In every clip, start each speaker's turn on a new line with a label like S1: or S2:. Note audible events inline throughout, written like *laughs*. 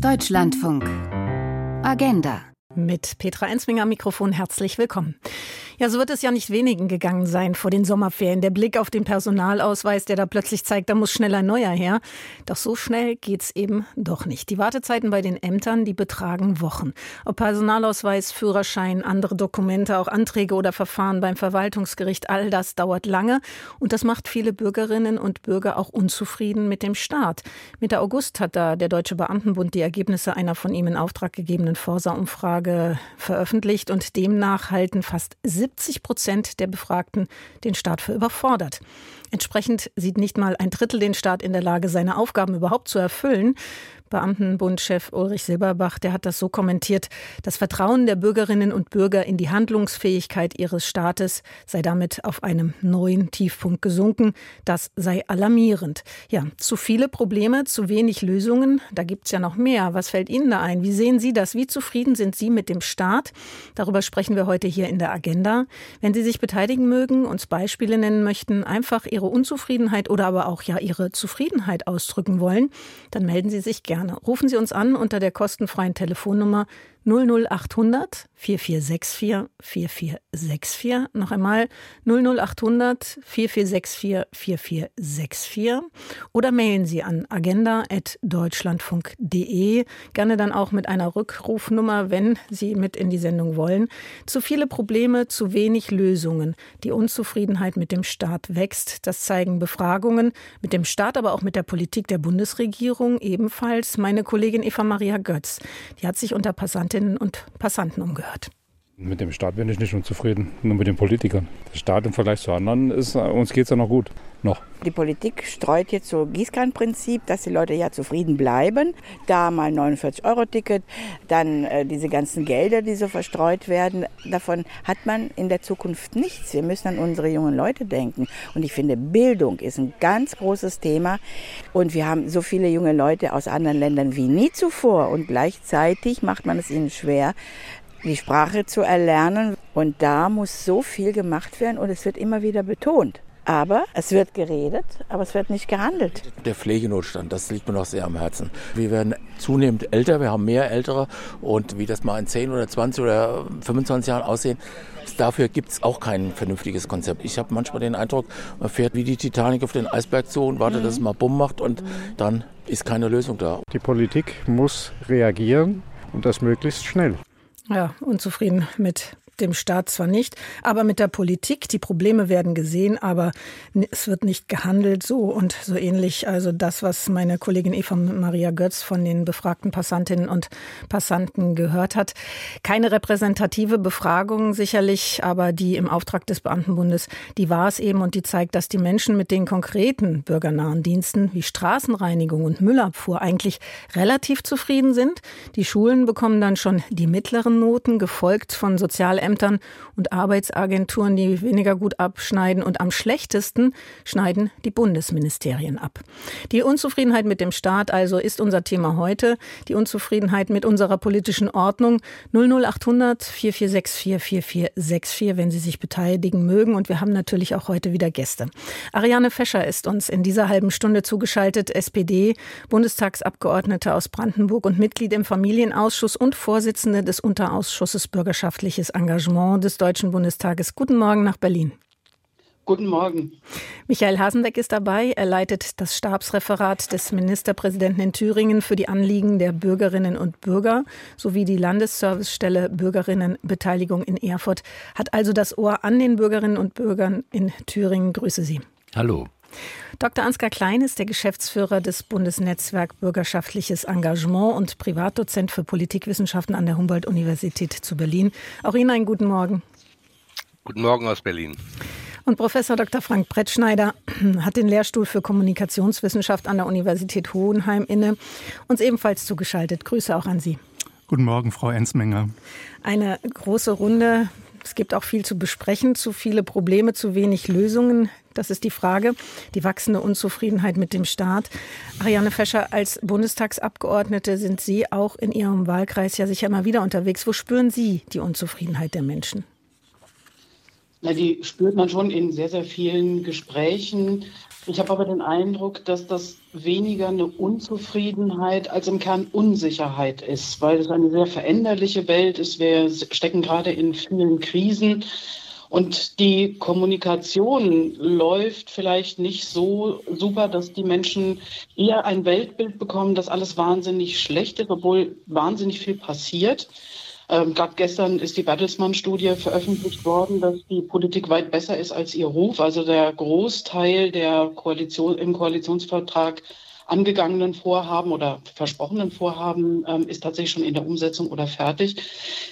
S1: Deutschlandfunk. Agenda.
S2: Mit Petra Ensminger am Mikrofon herzlich willkommen. Ja, so wird es ja nicht wenigen gegangen sein vor den Sommerferien. Der Blick auf den Personalausweis, der da plötzlich zeigt, da muss schnell ein neuer her. Doch so schnell geht's eben doch nicht. Die Wartezeiten bei den Ämtern, die betragen Wochen. Ob Personalausweis, Führerschein, andere Dokumente, auch Anträge oder Verfahren beim Verwaltungsgericht, all das dauert lange. Und das macht viele Bürgerinnen und Bürger auch unzufrieden mit dem Staat. Mitte August hat da der Deutsche Beamtenbund die Ergebnisse einer von ihm in Auftrag gegebenen Forsa-Umfrage veröffentlicht und demnach halten fast 70 70 Prozent der Befragten den Staat für überfordert. Entsprechend sieht nicht mal ein Drittel den Staat in der Lage, seine Aufgaben überhaupt zu erfüllen. Beamtenbundchef Ulrich Silberbach, der hat das so kommentiert, das Vertrauen der Bürgerinnen und Bürger in die Handlungsfähigkeit ihres Staates sei damit auf einem neuen Tiefpunkt gesunken. Das sei alarmierend. Ja, zu viele Probleme, zu wenig Lösungen. Da gibt's ja noch mehr. Was fällt Ihnen da ein? Wie sehen Sie das? Wie zufrieden sind Sie mit dem Staat? Darüber sprechen wir heute hier in der Agenda. Wenn Sie sich beteiligen mögen, uns Beispiele nennen möchten, einfach Ihre Unzufriedenheit oder aber auch ja Ihre Zufriedenheit ausdrücken wollen, dann melden Sie sich gerne gerne. Rufen Sie uns an unter der kostenfreien Telefonnummer 00800 4464 4464. Noch einmal 00800 4464 4464. Oder mailen Sie an agenda.deutschlandfunk.de. Gerne dann auch mit einer Rückrufnummer, wenn Sie mit in die Sendung wollen. Zu viele Probleme, zu wenig Lösungen. Die Unzufriedenheit mit dem Staat wächst. Das zeigen Befragungen mit dem Staat, aber auch mit der Politik der Bundesregierung. Ebenfalls meine Kollegin Eva Maria Götz. Die hat sich unter Passanten Passantinnen und Passanten umgehört.
S3: Mit dem Staat bin ich nicht unzufrieden, nur mit den Politikern. Der Staat im Vergleich zu anderen, ist, uns geht es ja noch gut. Noch.
S4: Die Politik streut jetzt so Gießkannenprinzip, dass die Leute ja zufrieden bleiben. Da mal 49-Euro-Ticket, dann äh, diese ganzen Gelder, die so verstreut werden. Davon hat man in der Zukunft nichts. Wir müssen an unsere jungen Leute denken. Und ich finde, Bildung ist ein ganz großes Thema. Und wir haben so viele junge Leute aus anderen Ländern wie nie zuvor. Und gleichzeitig macht man es ihnen schwer, die Sprache zu erlernen. Und da muss so viel gemacht werden und es wird immer wieder betont. Aber es wird geredet, aber es wird nicht gehandelt.
S5: Der Pflegenotstand, das liegt mir noch sehr am Herzen. Wir werden zunehmend älter, wir haben mehr Ältere und wie das mal in 10 oder 20 oder 25 Jahren aussehen, dafür gibt es auch kein vernünftiges Konzept. Ich habe manchmal den Eindruck, man fährt wie die Titanic auf den Eisberg zu und wartet, mhm. dass es mal Bumm macht und dann ist keine Lösung da.
S3: Die Politik muss reagieren und das möglichst schnell.
S2: Ja, unzufrieden mit dem Staat zwar nicht, aber mit der Politik. Die Probleme werden gesehen, aber es wird nicht gehandelt so und so ähnlich. Also das, was meine Kollegin Eva Maria Götz von den befragten Passantinnen und Passanten gehört hat. Keine repräsentative Befragung sicherlich, aber die im Auftrag des Beamtenbundes, die war es eben und die zeigt, dass die Menschen mit den konkreten bürgernahen Diensten wie Straßenreinigung und Müllabfuhr eigentlich relativ zufrieden sind. Die Schulen bekommen dann schon die mittleren Noten, gefolgt von Sozial Ämtern und Arbeitsagenturen, die weniger gut abschneiden. Und am schlechtesten schneiden die Bundesministerien ab. Die Unzufriedenheit mit dem Staat also ist unser Thema heute. Die Unzufriedenheit mit unserer politischen Ordnung. 00800 4464 4464, wenn Sie sich beteiligen mögen. Und wir haben natürlich auch heute wieder Gäste. Ariane Fescher ist uns in dieser halben Stunde zugeschaltet. SPD, Bundestagsabgeordnete aus Brandenburg und Mitglied im Familienausschuss und Vorsitzende des Unterausschusses Bürgerschaftliches Engagement. Des Deutschen Bundestages. Guten Morgen nach Berlin.
S6: Guten Morgen.
S2: Michael Hasenbeck ist dabei. Er leitet das Stabsreferat des Ministerpräsidenten in Thüringen für die Anliegen der Bürgerinnen und Bürger sowie die Landesservicestelle Bürgerinnenbeteiligung in Erfurt. Hat also das Ohr an den Bürgerinnen und Bürgern in Thüringen. Grüße Sie.
S7: Hallo.
S2: Dr. Ansgar Klein ist der Geschäftsführer des Bundesnetzwerk Bürgerschaftliches Engagement und Privatdozent für Politikwissenschaften an der Humboldt-Universität zu Berlin. Auch Ihnen einen guten Morgen.
S7: Guten Morgen aus Berlin.
S2: Und Professor Dr. Frank Brettschneider *clears throat* hat den Lehrstuhl für Kommunikationswissenschaft an der Universität Hohenheim inne. Uns ebenfalls zugeschaltet. Grüße auch an Sie.
S8: Guten Morgen, Frau Ensmenger.
S2: Eine große Runde. Es gibt auch viel zu besprechen, zu viele Probleme, zu wenig Lösungen. Das ist die Frage. Die wachsende Unzufriedenheit mit dem Staat. Ariane Fescher, als Bundestagsabgeordnete sind Sie auch in Ihrem Wahlkreis ja sicher immer wieder unterwegs. Wo spüren Sie die Unzufriedenheit der Menschen?
S6: Na, die spürt man schon in sehr, sehr vielen Gesprächen Ich habe aber den Eindruck, dass das weniger eine Unzufriedenheit als im Kern Unsicherheit ist, weil es eine sehr veränderliche Welt ist. Wir stecken gerade in vielen Krisen. Und die Kommunikation läuft vielleicht nicht so super, dass die Menschen eher ein Weltbild bekommen, dass alles wahnsinnig schlecht ist, obwohl wahnsinnig viel passiert. Ähm, Gerade gestern ist die Bertelsmann-Studie veröffentlicht worden, dass die Politik weit besser ist als ihr Ruf. Also der Großteil der Koalition im Koalitionsvertrag angegangenen Vorhaben oder versprochenen Vorhaben ähm, ist tatsächlich schon in der Umsetzung oder fertig.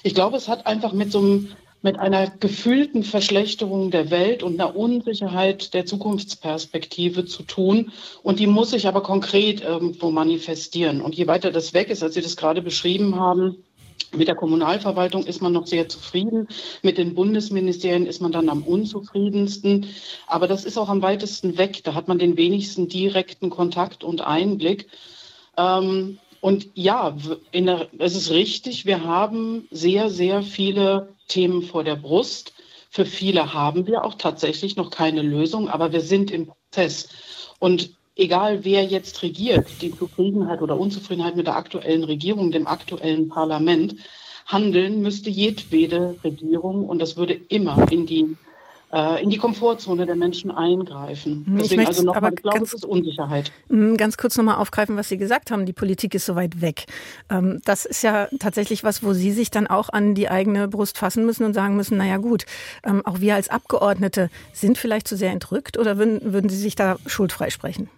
S6: Ich glaube, es hat einfach mit so einem mit einer gefühlten Verschlechterung der Welt und einer Unsicherheit der Zukunftsperspektive zu tun. Und die muss sich aber konkret irgendwo manifestieren. Und je weiter das weg ist, als Sie das gerade beschrieben haben, mit der Kommunalverwaltung ist man noch sehr zufrieden. Mit den Bundesministerien ist man dann am unzufriedensten. Aber das ist auch am weitesten weg. Da hat man den wenigsten direkten Kontakt und Einblick. Ähm, und ja, der, es ist richtig, wir haben sehr, sehr viele Themen vor der Brust. Für viele haben wir auch tatsächlich noch keine Lösung, aber wir sind im Prozess. Und egal wer jetzt regiert, die Zufriedenheit oder Unzufriedenheit mit der aktuellen Regierung, dem aktuellen Parlament, handeln müsste jedwede Regierung und das würde immer in die äh, in die Komfortzone der Menschen eingreifen.
S2: Deswegen also noch aber ich glaube, es ist Unsicherheit. Hm, ganz kurz nochmal aufgreifen, was Sie gesagt haben, die Politik ist so weit weg. Ähm, das ist ja tatsächlich was, wo Sie sich dann auch an die eigene Brust fassen müssen und sagen müssen, naja gut, ähm, auch wir als Abgeordnete sind vielleicht zu sehr entrückt oder würden, würden Sie sich da schuldfrei sprechen?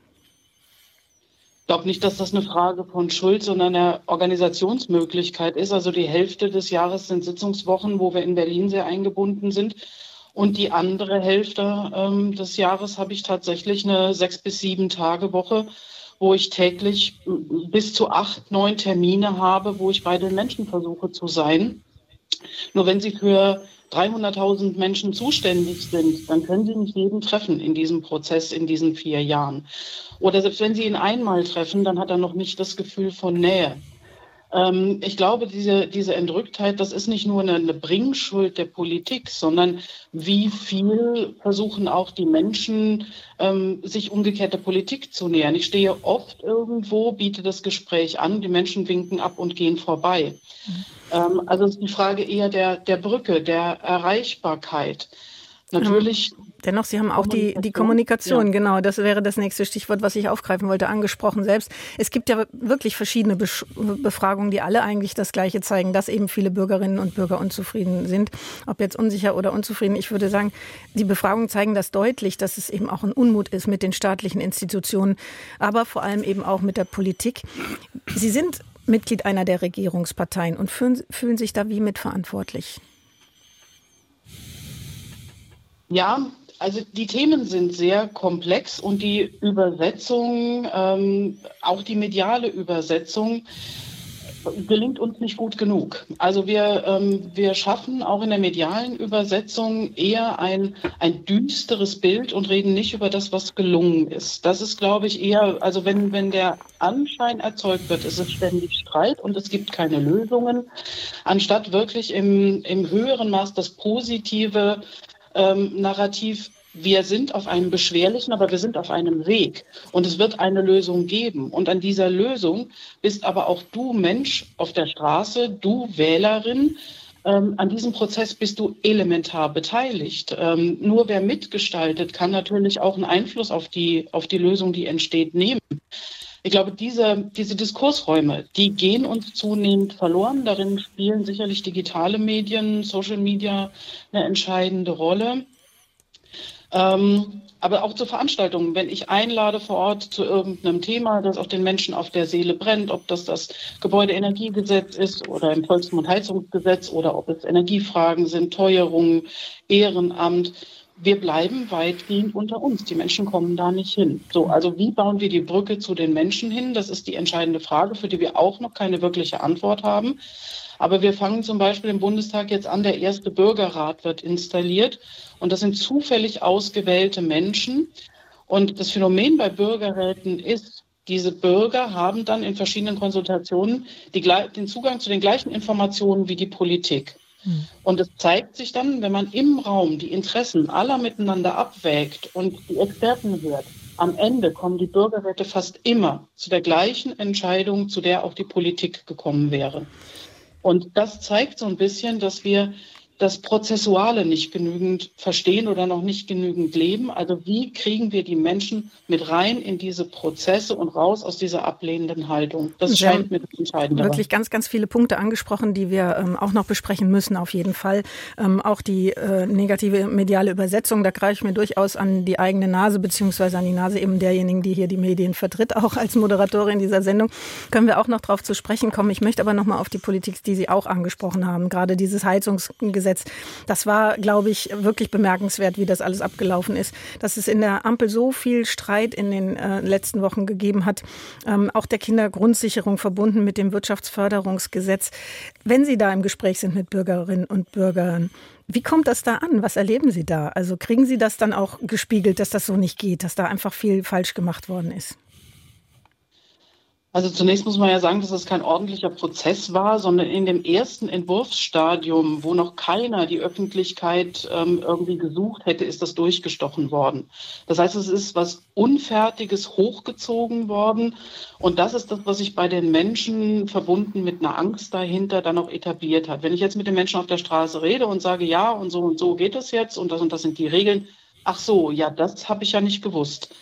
S6: Ich glaube nicht, dass das eine Frage von Schuld, sondern eine Organisationsmöglichkeit ist. Also die Hälfte des Jahres sind Sitzungswochen, wo wir in Berlin sehr eingebunden sind. Und die andere Hälfte ähm, des Jahres habe ich tatsächlich eine sechs bis sieben Tage Woche, wo ich täglich bis zu acht, neun Termine habe, wo ich bei den Menschen versuche zu sein. Nur wenn Sie für 300.000 Menschen zuständig sind, dann können Sie nicht jeden treffen in diesem Prozess in diesen vier Jahren. Oder selbst wenn Sie ihn einmal treffen, dann hat er noch nicht das Gefühl von Nähe. Ähm, ich glaube, diese, diese Entrücktheit, das ist nicht nur eine, eine Bringschuld der Politik, sondern wie viel versuchen auch die Menschen, ähm, sich umgekehrt der Politik zu nähern. Ich stehe oft irgendwo, biete das Gespräch an, die Menschen winken ab und gehen vorbei. Ähm, also ist die Frage eher der, der Brücke, der Erreichbarkeit. Natürlich.
S2: Dennoch, Sie haben auch die, die Kommunikation, ja. genau. Das wäre das nächste Stichwort, was ich aufgreifen wollte, angesprochen selbst. Es gibt ja wirklich verschiedene Befragungen, die alle eigentlich das Gleiche zeigen, dass eben viele Bürgerinnen und Bürger unzufrieden sind. Ob jetzt unsicher oder unzufrieden. Ich würde sagen, die Befragungen zeigen das deutlich, dass es eben auch ein Unmut ist mit den staatlichen Institutionen, aber vor allem eben auch mit der Politik. Sie sind Mitglied einer der Regierungsparteien und fühlen, fühlen sich da wie mitverantwortlich.
S6: Ja, also die Themen sind sehr komplex und die Übersetzung, ähm, auch die mediale Übersetzung, gelingt uns nicht gut genug. Also wir, ähm, wir schaffen auch in der medialen Übersetzung eher ein, ein düsteres Bild und reden nicht über das, was gelungen ist. Das ist, glaube ich, eher, also wenn, wenn der Anschein erzeugt wird, ist es ständig Streit und es gibt keine Lösungen, anstatt wirklich im, im höheren Maß das Positive ähm, Narrativ, wir sind auf einem beschwerlichen, aber wir sind auf einem Weg und es wird eine Lösung geben. Und an dieser Lösung bist aber auch du Mensch auf der Straße, du Wählerin. Ähm, an diesem Prozess bist du elementar beteiligt. Ähm, nur wer mitgestaltet, kann natürlich auch einen Einfluss auf die, auf die Lösung, die entsteht, nehmen. Ich glaube, diese, diese Diskursräume, die gehen uns zunehmend verloren. Darin spielen sicherlich digitale Medien, Social Media eine entscheidende Rolle. Ähm, aber auch zu Veranstaltungen, wenn ich einlade vor Ort zu irgendeinem Thema, das auch den Menschen auf der Seele brennt, ob das das Gebäudeenergiegesetz ist oder im Volksmund Heizungsgesetz oder ob es Energiefragen sind, Teuerung, Ehrenamt, wir bleiben weitgehend unter uns. Die Menschen kommen da nicht hin. So, also wie bauen wir die Brücke zu den Menschen hin? Das ist die entscheidende Frage, für die wir auch noch keine wirkliche Antwort haben. Aber wir fangen zum Beispiel im Bundestag jetzt an, der erste Bürgerrat wird installiert. Und das sind zufällig ausgewählte Menschen. Und das Phänomen bei Bürgerräten ist, diese Bürger haben dann in verschiedenen Konsultationen die, den Zugang zu den gleichen Informationen wie die Politik. Hm. Und es zeigt sich dann, wenn man im Raum die Interessen aller miteinander abwägt und die Experten hört, am Ende kommen die Bürgerräte fast immer zu der gleichen Entscheidung, zu der auch die Politik gekommen wäre. Und das zeigt so ein bisschen, dass wir das Prozessuale nicht genügend verstehen oder noch nicht genügend leben. Also wie kriegen wir die Menschen mit rein in diese Prozesse und raus aus dieser ablehnenden Haltung? Das
S2: Sie
S6: scheint mir das Entscheidende.
S2: Wirklich ganz, ganz viele Punkte angesprochen, die wir ähm, auch noch besprechen müssen, auf jeden Fall. Ähm, auch die äh, negative mediale Übersetzung, da greife ich mir durchaus an die eigene Nase, beziehungsweise an die Nase eben derjenigen, die hier die Medien vertritt, auch als Moderatorin dieser Sendung. Können wir auch noch darauf zu sprechen kommen. Ich möchte aber noch mal auf die Politik, die Sie auch angesprochen haben, gerade dieses Heizungsgesetz Gesetz. Das war, glaube ich, wirklich bemerkenswert, wie das alles abgelaufen ist. Dass es in der Ampel so viel Streit in den äh, letzten Wochen gegeben hat, ähm, auch der Kindergrundsicherung verbunden mit dem Wirtschaftsförderungsgesetz. Wenn Sie da im Gespräch sind mit Bürgerinnen und Bürgern, wie kommt das da an? Was erleben Sie da? Also kriegen Sie das dann auch gespiegelt, dass das so nicht geht, dass da einfach viel falsch gemacht worden ist?
S6: Also zunächst muss man ja sagen, dass es kein ordentlicher Prozess war, sondern in dem ersten Entwurfsstadium, wo noch keiner die Öffentlichkeit ähm, irgendwie gesucht hätte, ist das durchgestochen worden. Das heißt, es ist was Unfertiges hochgezogen worden. Und das ist das, was sich bei den Menschen verbunden mit einer Angst dahinter dann auch etabliert hat. Wenn ich jetzt mit den Menschen auf der Straße rede und sage, ja, und so und so geht es jetzt und das und das sind die Regeln, ach so, ja, das habe ich ja nicht gewusst.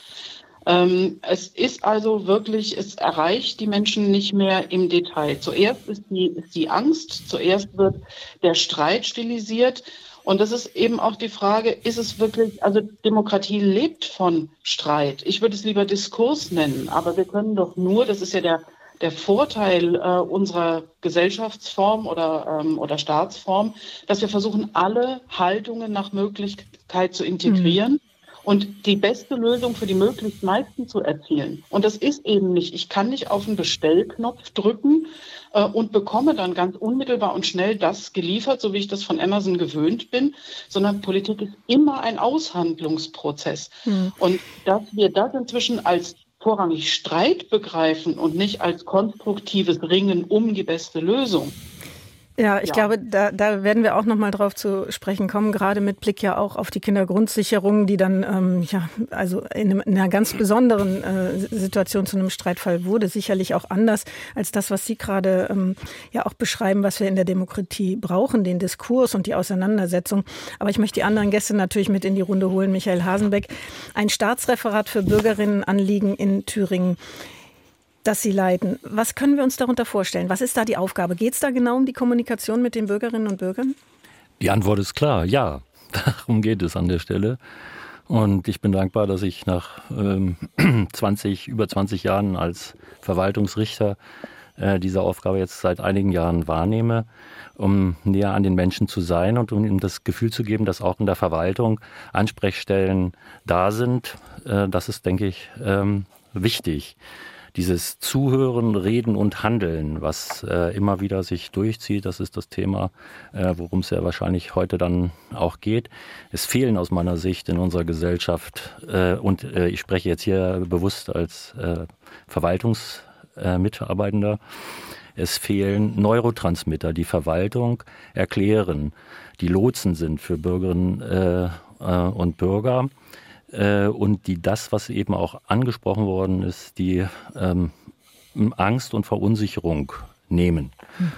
S6: Ähm, es ist also wirklich, es erreicht die Menschen nicht mehr im Detail. Zuerst ist die, ist die Angst, zuerst wird der Streit stilisiert. Und das ist eben auch die Frage, ist es wirklich, also Demokratie lebt von Streit. Ich würde es lieber Diskurs nennen, aber wir können doch nur, das ist ja der, der Vorteil äh, unserer Gesellschaftsform oder, ähm, oder Staatsform, dass wir versuchen, alle Haltungen nach Möglichkeit zu integrieren. Mhm und die beste Lösung für die möglichst meisten zu erzielen. Und das ist eben nicht, ich kann nicht auf den Bestellknopf drücken äh, und bekomme dann ganz unmittelbar und schnell das geliefert, so wie ich das von Amazon gewöhnt bin, sondern Politik ist immer ein Aushandlungsprozess. Mhm. Und dass wir das inzwischen als vorrangig Streit begreifen und nicht als konstruktives Ringen um die beste Lösung,
S2: ja, ich ja. glaube, da, da werden wir auch noch mal drauf zu sprechen kommen, gerade mit Blick ja auch auf die Kindergrundsicherung, die dann ähm, ja also in, einem, in, einer ganz besonderen äh, Situation zu einem Streitfall wurde, sicherlich auch anders als das, was Sie gerade ähm, ja auch beschreiben, was wir in der Demokratie brauchen, den Diskurs und die Auseinandersetzung. Aber ich möchte die anderen Gäste natürlich mit in die Runde holen. Michael Hasenbeck, ein Staatsreferat für Bürgerinnenanliegen in Thüringen das Sie leiten. Was können wir uns darunter vorstellen? Was ist da die Aufgabe? Geht es da genau um die Kommunikation mit den Bürgerinnen und Bürgern?
S9: Die Antwort ist klar, ja. *laughs* Darum geht es an der Stelle. Und ich bin dankbar, dass ich nach ähm, *clears throat* 20, über 20 Jahren als Verwaltungsrichter äh, diese Aufgabe jetzt seit einigen Jahren wahrnehme, um näher an den Menschen zu sein und um ihm das Gefühl zu geben, dass auch in der Verwaltung Ansprechstellen da sind. Äh, das ist, denke ich, ähm, wichtig dieses Zuhören, Reden und Handeln, was äh, immer wieder sich durchzieht, das ist das Thema, äh, worum es ja wahrscheinlich heute dann auch geht. Es fehlen aus meiner Sicht in unserer Gesellschaft, äh, und äh, ich spreche jetzt hier bewusst als äh, Verwaltungsmitarbeitender, es fehlen Neurotransmitter, die Verwaltung erklären, die Lotsen sind für Bürgerinnen äh, und Bürger äh, und die das, was eben auch angesprochen worden ist, die ähm, Angst und Verunsicherung nehmen. Hm.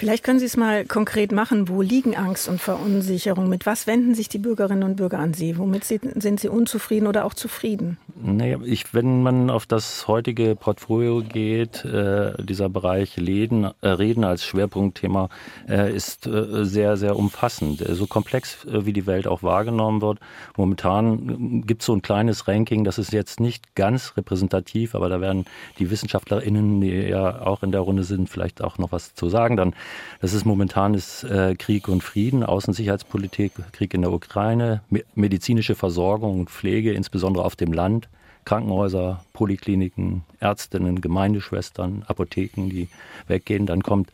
S2: Vielleicht können Sie es mal konkret machen. Wo liegen Angst und Verunsicherung? Mit was wenden sich die Bürgerinnen und Bürger an Sie? Womit sind Sie unzufrieden oder auch zufrieden?
S9: Naja, ich, wenn man auf das heutige Portfolio geht, äh, dieser Bereich Läden, äh, Reden als Schwerpunktthema äh, ist äh, sehr, sehr umfassend. Äh, so komplex, äh, wie die Welt auch wahrgenommen wird. Momentan gibt es so ein kleines Ranking, das ist jetzt nicht ganz repräsentativ, aber da werden die WissenschaftlerInnen, die ja auch in der Runde sind, vielleicht auch noch was zu sagen. Dann das ist momentan ist, äh, Krieg und Frieden, Außensicherheitspolitik, Krieg in der Ukraine, me medizinische Versorgung und Pflege, insbesondere auf dem Land, Krankenhäuser, Polikliniken, Ärztinnen, Gemeindeschwestern, Apotheken, die weggehen. Dann kommt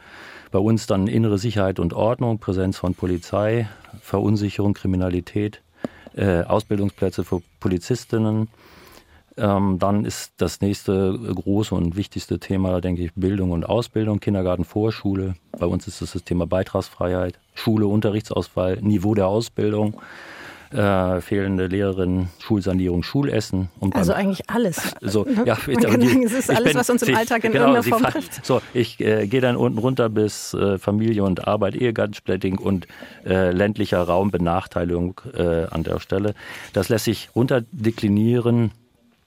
S9: bei uns dann innere Sicherheit und Ordnung, Präsenz von Polizei, Verunsicherung, Kriminalität, äh, Ausbildungsplätze für Polizistinnen, ähm, dann ist das nächste große und wichtigste Thema, denke ich, Bildung und Ausbildung, Kindergarten, Vorschule. Bei uns ist das das Thema Beitragsfreiheit, Schule, Unterrichtsausfall, Niveau der Ausbildung. äh, fehlende Lehrerinnen, Schulsanierung, Schulessen.
S2: also eigentlich alles.
S9: So, *laughs*
S2: ja, sagen, es ist alles, bin, was uns im Alltag in genau, irgendeiner Form trifft.
S9: So, ich äh, gehe dann unten runter bis äh, Familie und Arbeit, Ehegattensplitting und äh, ländlicher Raum, Benachteiligung äh, an der Stelle. Das lässt sich runterdeklinieren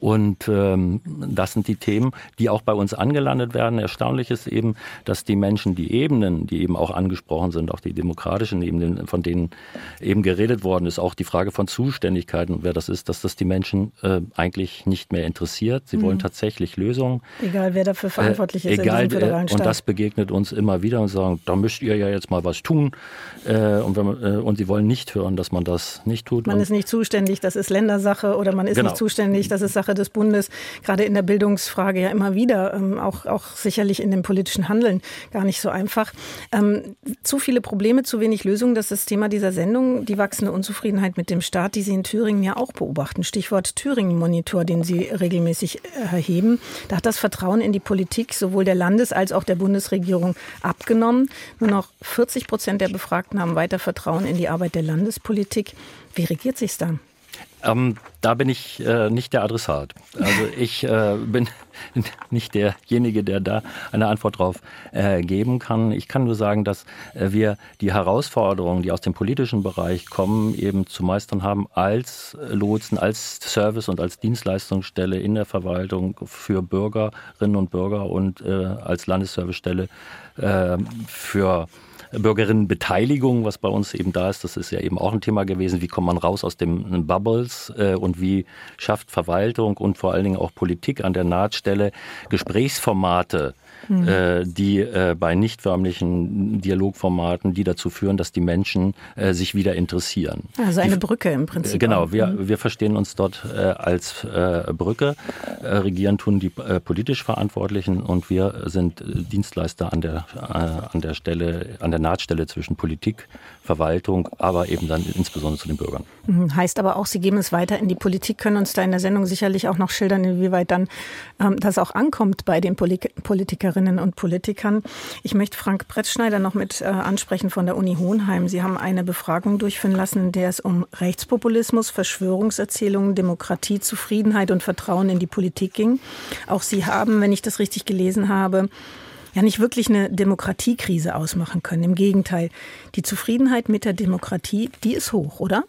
S9: und ähm, das sind die Themen, die auch bei uns angelandet werden. Erstaunlich ist eben, dass die Menschen die Ebenen, die eben auch angesprochen sind, auch die demokratischen Ebenen, von denen eben geredet worden ist, auch die Frage von Zuständigkeiten, wer das ist, dass das die Menschen äh, eigentlich nicht mehr interessiert. Sie mhm. wollen tatsächlich Lösungen.
S2: Egal, wer dafür verantwortlich
S9: äh,
S2: ist.
S9: Egal, Staat. und das begegnet uns immer wieder und sagen, da müsst ihr ja jetzt mal was tun. Äh, und, man, äh, und sie wollen nicht hören, dass man das nicht tut.
S2: Man
S9: und
S2: ist nicht zuständig, das ist Ländersache oder man ist genau. nicht zuständig, das ist Sache des Bundes, gerade in der Bildungsfrage ja immer wieder, ähm, auch, auch sicherlich in dem politischen Handeln gar nicht so einfach. Ähm, zu viele Probleme, zu wenig Lösungen, das ist das Thema dieser Sendung, die wachsende Unzufriedenheit mit dem Staat, die Sie in Thüringen ja auch beobachten. Stichwort Thüringen-Monitor, den Sie regelmäßig erheben. Da hat das Vertrauen in die Politik sowohl der Landes- als auch der Bundesregierung abgenommen. Nur noch 40 Prozent der Befragten haben weiter Vertrauen in die Arbeit der Landespolitik. Wie regiert sich da?
S9: Ähm, da bin ich äh, nicht der Adressat. Also *laughs* ich äh, bin *laughs* nicht derjenige, der da eine Antwort drauf äh, geben kann. Ich kann nur sagen, dass äh, wir die Herausforderungen, die aus dem politischen Bereich kommen, eben zu meistern haben als Lotsen, als Service und als Dienstleistungsstelle in der Verwaltung für Bürgerinnen und Bürger und äh, als Landesservicestelle äh, für Bürgerinnenbeteiligung, was bei uns eben da ist, das ist ja eben auch ein Thema gewesen. Wie kommt man raus aus den Bubbles äh, und wie schafft Verwaltung und vor allen Dingen auch Politik an der Nahtstelle Gesprächsformate mhm. äh, die äh, bei nicht förmlichen Dialogformaten, die dazu führen, dass die Menschen äh, sich wieder interessieren.
S2: Also eine
S9: die,
S2: Brücke im Prinzip.
S9: Äh, genau, wir, mhm. wir verstehen uns dort äh, als äh, Brücke. regieren tun die politisch Verantwortlichen und wir sind Dienstleister an der, an der Stelle, an der Nahtstelle zwischen Politik, Verwaltung, aber eben dann insbesondere zu den Bürgern.
S2: Mhm. Heißt aber auch, Sie geben es weiter in die Politik, können uns da in der Sendung sicherlich auch noch schildern, inwieweit dann ähm, das auch ankommt bei den Politikerinnen Politikerinnen und Politikern. Ich möchte Frank Brettschneider noch mit äh, ansprechen von der Uni Hohenheim. Sie haben eine Befragung durchführen lassen, in der es um Rechtspopulismus, Verschwörungserzählungen, Demokratie, Zufriedenheit und Vertrauen in die Politik ging. Auch Sie haben, wenn ich das richtig gelesen habe, ja nicht wirklich eine Demokratiekrise ausmachen können. Im Gegenteil, die Zufriedenheit mit der Demokratie, die ist hoch, oder?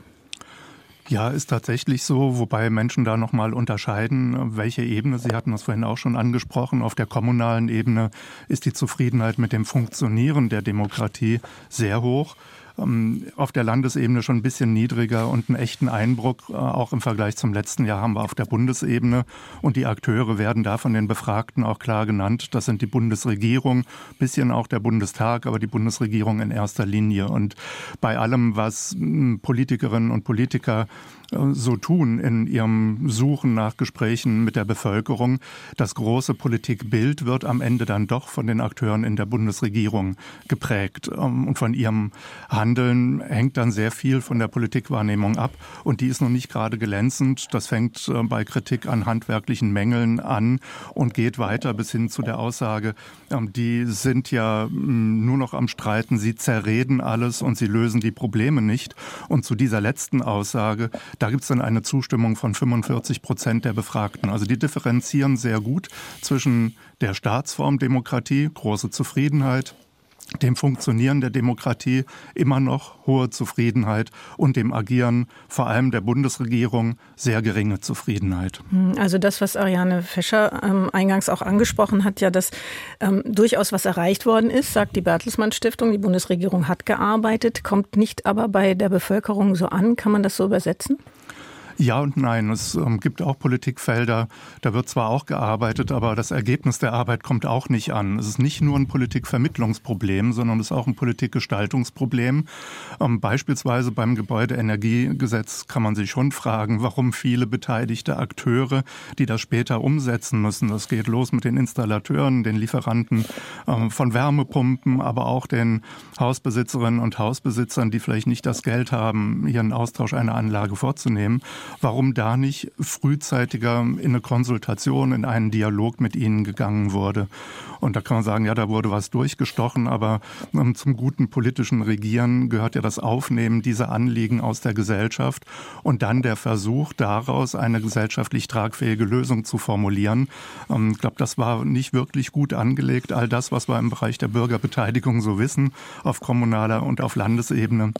S8: Ja, ist tatsächlich so, wobei Menschen da nochmal unterscheiden, welche Ebene. Sie hatten das vorhin auch schon angesprochen. Auf der kommunalen Ebene ist die Zufriedenheit mit dem Funktionieren der Demokratie sehr hoch. Ähm, auf der Landesebene schon ein bisschen niedriger und einen echten Einbruch, äh, auch im Vergleich zum letzten Jahr, haben wir auf der Bundesebene. Und die Akteure werden da von den Befragten auch klar genannt. Das sind die Bundesregierung, bisschen auch der Bundestag, aber die Bundesregierung in erster Linie. Und bei allem, was hm, Politikerinnen und Politiker so tun in ihrem Suchen nach Gesprächen mit der Bevölkerung. Das große Politikbild wird am Ende dann doch von den Akteuren in der Bundesregierung geprägt. Ähm, und von ihrem Handeln hängt dann sehr viel von der Politikwahrnehmung ab. Und die ist noch nicht gerade glänzend. Das fängt äh, bei Kritik an handwerklichen Mängeln an und geht weiter bis hin zu der Aussage, ähm, die sind ja mm, nur noch am Streiten, sie zerreden alles und sie lösen die Probleme nicht. Und zu dieser letzten Aussage, da gibt es dann eine Zustimmung von 45 Prozent der Befragten. Also die differenzieren sehr gut zwischen der Staatsform Demokratie, große Zufriedenheit, dem Funktionieren der Demokratie immer noch hohe Zufriedenheit und dem Agieren vor allem der Bundesregierung sehr geringe Zufriedenheit.
S2: Hm, also das, was Ariane Fischer ähm, eingangs auch angesprochen hat, ja, dass ähm, durchaus was erreicht worden ist, sagt die Bertelsmann Stiftung. Die Bundesregierung hat gearbeitet, kommt nicht aber bei der Bevölkerung so an. Kann man das so übersetzen?
S8: Ja und nein. Es ähm, gibt auch Politikfelder, da wird zwar auch gearbeitet, aber das Ergebnis der Arbeit kommt auch nicht an. Es ist nicht nur ein Politikvermittlungsproblem, sondern es ist auch ein Politikgestaltungsproblem. Ähm, beispielsweise beim Gebäudeenergiegesetz kann man sich schon fragen, warum viele beteiligte Akteure, die das später umsetzen müssen, das geht los mit den Installateuren, den Lieferanten ähm, von Wärmepumpen, aber auch den Hausbesitzerinnen und Hausbesitzern, die vielleicht nicht das Geld haben, ihren Austausch einer Anlage vorzunehmen, warum da nicht frühzeitiger in eine Konsultation, in einen Dialog mit ihnen gegangen wurde. Und da kann man sagen, ja, da wurde was durchgestochen, aber ähm, zum guten politischen Regieren gehört ja das Aufnehmen dieser Anliegen aus der Gesellschaft und dann der Versuch, daraus eine gesellschaftlich tragfähige Lösung zu formulieren. Ähm, ich glaube, das war nicht wirklich gut angelegt. All das, was wir im Bereich der Bürgerbeteiligung so wissen, auf kommunaler und auf Landesebene,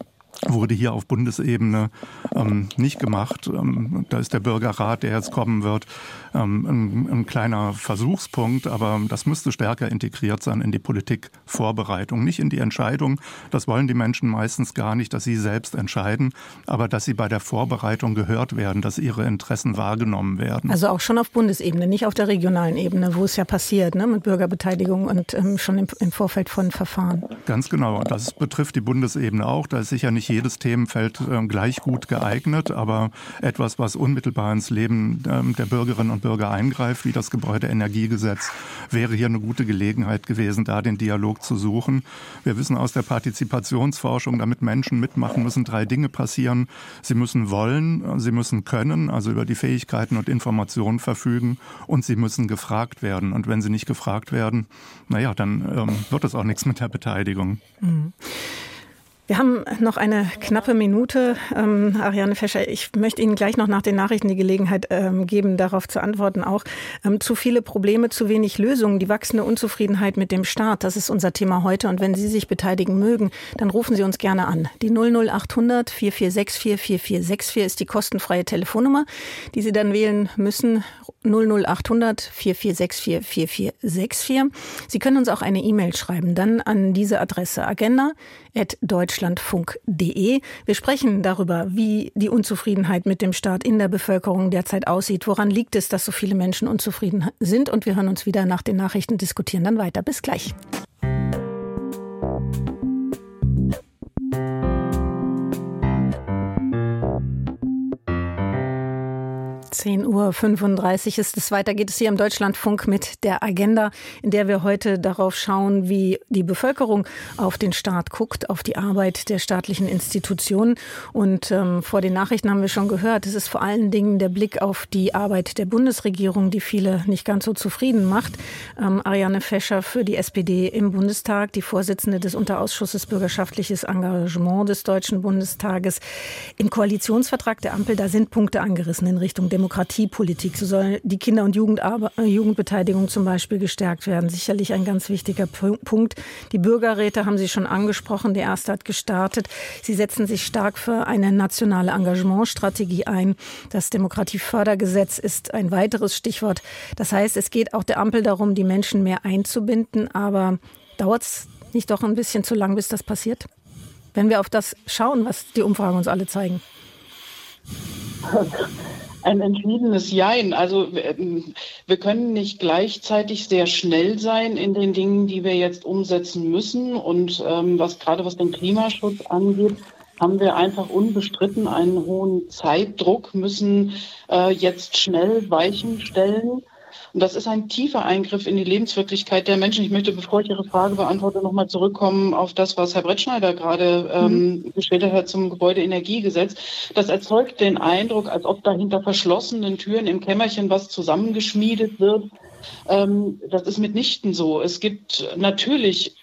S8: wurde hier auf Bundesebene ähm, nicht gemacht. Ähm, da ist der Bürgerrat, der jetzt kommen wird, ähm, ein, ein, kleiner Versuchspunkt, aber das müsste stärker integriert sein in die Politikvorbereitung, nicht in die Entscheidung. Das wollen die Menschen meistens gar nicht, dass sie selbst entscheiden, aber dass sie bei der Vorbereitung gehört werden, dass ihre Interessen wahrgenommen werden.
S2: Also auch schon auf Bundesebene, nicht auf der regionalen Ebene, wo es ja passiert, ne, mit Bürgerbeteiligung und ähm, schon im, im Vorfeld von Verfahren.
S8: Ganz genau. Das betrifft die Bundesebene auch. Da ist sicher nicht jedes Themenfeld äh, gleich gut geeignet, aber etwas, was unmittelbar ins Leben äh, der Bürgerinnen und Bürger eingreift, wie das Gebäudeenergiegesetz, wäre hier eine gute Gelegenheit gewesen, da den Dialog zu suchen. Wir wissen aus der Partizipationsforschung, damit Menschen mitmachen, müssen drei Dinge passieren. Sie müssen wollen, sie müssen können, also über die Fähigkeiten und Informationen verfügen und sie müssen gefragt werden. Und wenn sie nicht gefragt werden, naja, dann ähm, wird es auch nichts mit der Beteiligung. Mhm.
S2: Wir haben noch eine knappe Minute. Ähm, Ariane Fescher, ich möchte Ihnen gleich noch nach den Nachrichten die Gelegenheit ähm, geben, darauf zu antworten auch. Ähm, zu viele Probleme, zu wenig Lösungen, die wachsende Unzufriedenheit mit dem Staat, das ist unser Thema heute. Und wenn Sie sich beteiligen mögen, dann rufen Sie uns gerne an. Die 00800 4464 4464 ist die kostenfreie Telefonnummer, die Sie dann wählen müssen. 00800 4464 4464. Sie können uns auch eine E-Mail schreiben, dann an diese Adresse agenda.deutschlandfunk.de. Wir sprechen darüber, wie die Unzufriedenheit mit dem Staat in der Bevölkerung derzeit aussieht. Woran liegt es, dass so viele Menschen unzufrieden sind? Und wir hören uns wieder nach den Nachrichten, diskutieren dann weiter. Bis gleich. 10.35 Uhr ist es weiter. Geht es hier im Deutschlandfunk mit der Agenda, in der wir heute darauf schauen, wie die Bevölkerung auf den Staat guckt, auf die Arbeit der staatlichen Institutionen. Und ähm, vor den Nachrichten haben wir schon gehört, es ist vor allen Dingen der Blick auf die Arbeit der Bundesregierung, die viele nicht ganz so zufrieden macht. Ähm, Ariane Fescher für die SPD im Bundestag, die Vorsitzende des Unterausschusses Bürgerschaftliches Engagement des Deutschen Bundestages. Im Koalitionsvertrag der Ampel, da sind Punkte angerissen in Richtung Demokratie. Demokratiepolitik. So soll die Kinder- und äh, Jugendbeteiligung zum Beispiel gestärkt werden. Sicherlich ein ganz wichtiger Punkt. Die Bürgerräte haben Sie schon angesprochen. Der erste hat gestartet. Sie setzen sich stark für eine nationale Engagementstrategie ein. Das Demokratiefördergesetz ist ein weiteres Stichwort. Das heißt, es geht auch der Ampel darum, die Menschen mehr einzubinden. Aber dauert es nicht doch ein bisschen zu lang, bis das passiert? Wenn wir auf das schauen, was die Umfragen uns alle zeigen. *laughs*
S6: Ein entschiedenes Jein. Also ähm, wir können nicht gleichzeitig sehr schnell sein in den Dingen, die wir jetzt umsetzen müssen. Und ähm, was gerade was den Klimaschutz angeht, haben wir einfach unbestritten einen hohen Zeitdruck, müssen äh, jetzt schnell Weichen stellen. Und das ist ein tiefer Eingriff in die Lebenswirklichkeit der Menschen. Ich möchte, bevor ich Ihre Frage beantworte, nochmal zurückkommen auf das, was Herr Brettschneider gerade ähm, mhm. geschildert hat zum Gebäudeenergiegesetz. Das erzeugt den Eindruck, als ob da hinter verschlossenen Türen im Kämmerchen was zusammengeschmiedet wird. Ähm, das ist mitnichten so. Es gibt natürlich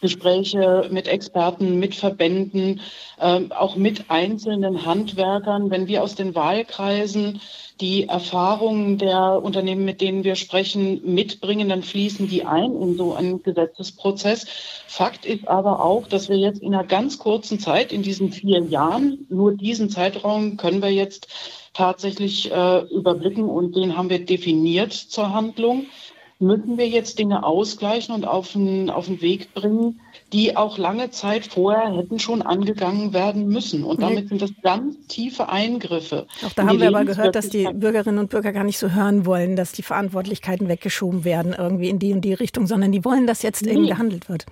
S6: Gespräche mit Experten, mit Verbänden, äh, auch mit einzelnen Handwerkern. Wenn wir aus den Wahlkreisen die Erfahrungen der Unternehmen, mit denen wir sprechen, mitbringen, dann fließen die ein in so einen Gesetzesprozess. Fakt ist aber auch, dass wir jetzt in einer ganz kurzen Zeit, in diesen vier Jahren, nur diesen Zeitraum können wir jetzt tatsächlich äh, überblicken und den haben wir definiert zur Handlung müssen wir jetzt Dinge ausgleichen und auf den, auf den Weg bringen, die auch lange Zeit vorher hätten schon angegangen werden müssen. Und damit sind das ganz tiefe Eingriffe.
S2: Auch da haben wir aber gehört, dass die Bürgerinnen und Bürger gar nicht so hören wollen, dass die Verantwortlichkeiten weggeschoben werden irgendwie in die und die Richtung, sondern die wollen, dass jetzt nee. eben gehandelt wird.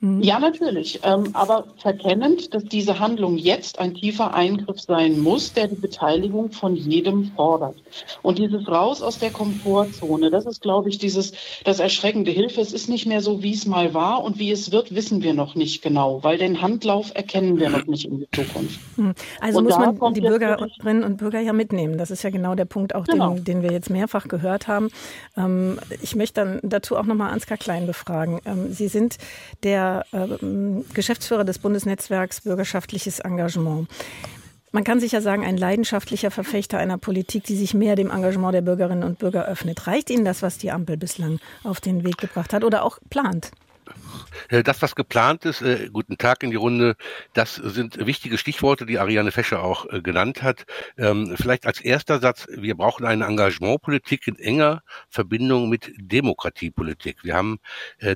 S6: Mhm. Ja, natürlich. Ähm, aber verkennend, dass diese Handlung jetzt ein tiefer Eingriff sein muss, der die Beteiligung von jedem fordert. Und dieses Raus aus der Komfortzone, das ist, glaube ich, dieses, das erschreckende Hilfe. Es ist nicht mehr so, wie es mal war und wie es wird, wissen wir noch nicht genau, weil den Handlauf erkennen wir noch nicht in die Zukunft.
S2: Mhm. Also und muss man die Bürgerinnen und Bürger ja mitnehmen. Das ist ja genau der Punkt, auch genau. den, den wir jetzt mehrfach gehört haben. Ähm, ich möchte dann dazu auch nochmal Ansgar Klein befragen. Ähm, Sie sind der äh, Geschäftsführer des Bundesnetzwerks Bürgerschaftliches Engagement. Man kann sicher sagen, ein leidenschaftlicher Verfechter einer Politik, die sich mehr dem Engagement der Bürgerinnen und Bürger öffnet. Reicht Ihnen das, was die Ampel bislang auf den Weg gebracht hat oder auch plant?
S7: Äh, das, was geplant ist, äh, guten Tag in die Runde, das sind wichtige Stichworte, die Ariane Fescher auch äh, genannt hat. Ähm, vielleicht als erster Satz, wir brauchen eine Engagementpolitik in enger Verbindung mit Demokratiepolitik. Wir haben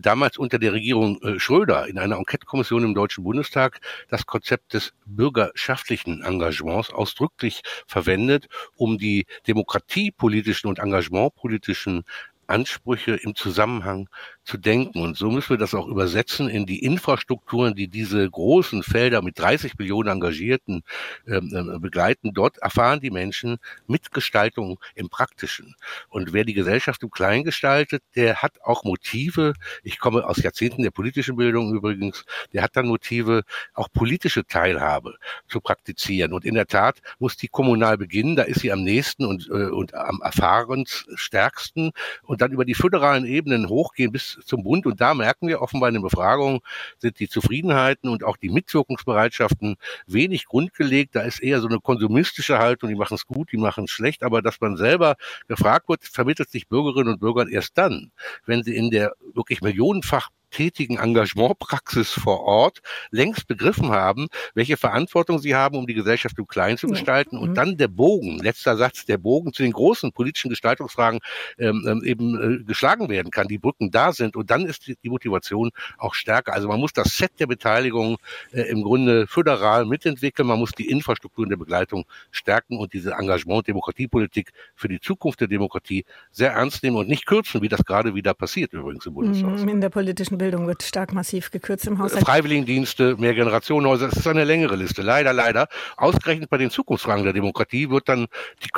S7: damals unter der Regierung Schröder in einer Enquete-Kommission im Deutschen Bundestag das Konzept des bürgerschaftlichen Engagements ausdrücklich verwendet, um die demokratiepolitischen und engagementpolitischen Ansprüche im Zusammenhang zu denken. Und so müssen wir das auch übersetzen in die Infrastrukturen, die diese großen Felder mit 30 Millionen Engagierten ähm, äh, begleiten. Dort erfahren die Menschen Mitgestaltung im Praktischen. Und wer die Gesellschaft im Kleinen gestaltet, der hat auch Motive. Ich komme aus Jahrzehnten der politischen Bildung übrigens. Der hat dann Motive, auch politische Teilhabe zu praktizieren. Und in der Tat muss die kommunal beginnen. Da ist sie am nächsten und, äh, und am erfahrensstärksten und dann über die föderalen Ebenen hochgehen bis zum Bund. Und da merken wir offenbar in den Befragungen, sind die Zufriedenheiten und auch die Mitwirkungsbereitschaften wenig grundgelegt. Da ist eher so eine konsumistische Haltung, die machen es gut, die machen es schlecht. Aber dass man selber gefragt wird, vermittelt sich Bürgerinnen und Bürgern erst dann, wenn sie in der wirklich millionenfach tätigen Engagementpraxis vor Ort längst begriffen haben, welche Verantwortung sie haben, um die Gesellschaft im Kleinen zu gestalten. Und mhm. dann der Bogen, letzter Satz, der Bogen zu den großen politischen Gestaltungsfragen ähm, ähm, eben äh, geschlagen werden kann, die Brücken da sind. Und dann ist die, die Motivation auch stärker. Also man muss das Set der Beteiligung äh, im Grunde föderal mitentwickeln. Man muss die Infrastrukturen der Begleitung stärken und diese Engagement Demokratiepolitik für die Zukunft der Demokratie sehr ernst nehmen und nicht kürzen, wie das gerade wieder passiert übrigens im Bundeshaus.
S2: In der politischen Bildung wird stark massiv gekürzt im Haushalt.
S7: Freiwilligendienste, Mehrgenerationenhäuser, es ist eine längere Liste. Leider, leider. Ausgerechnet bei den Zukunftsfragen der Demokratie wird dann die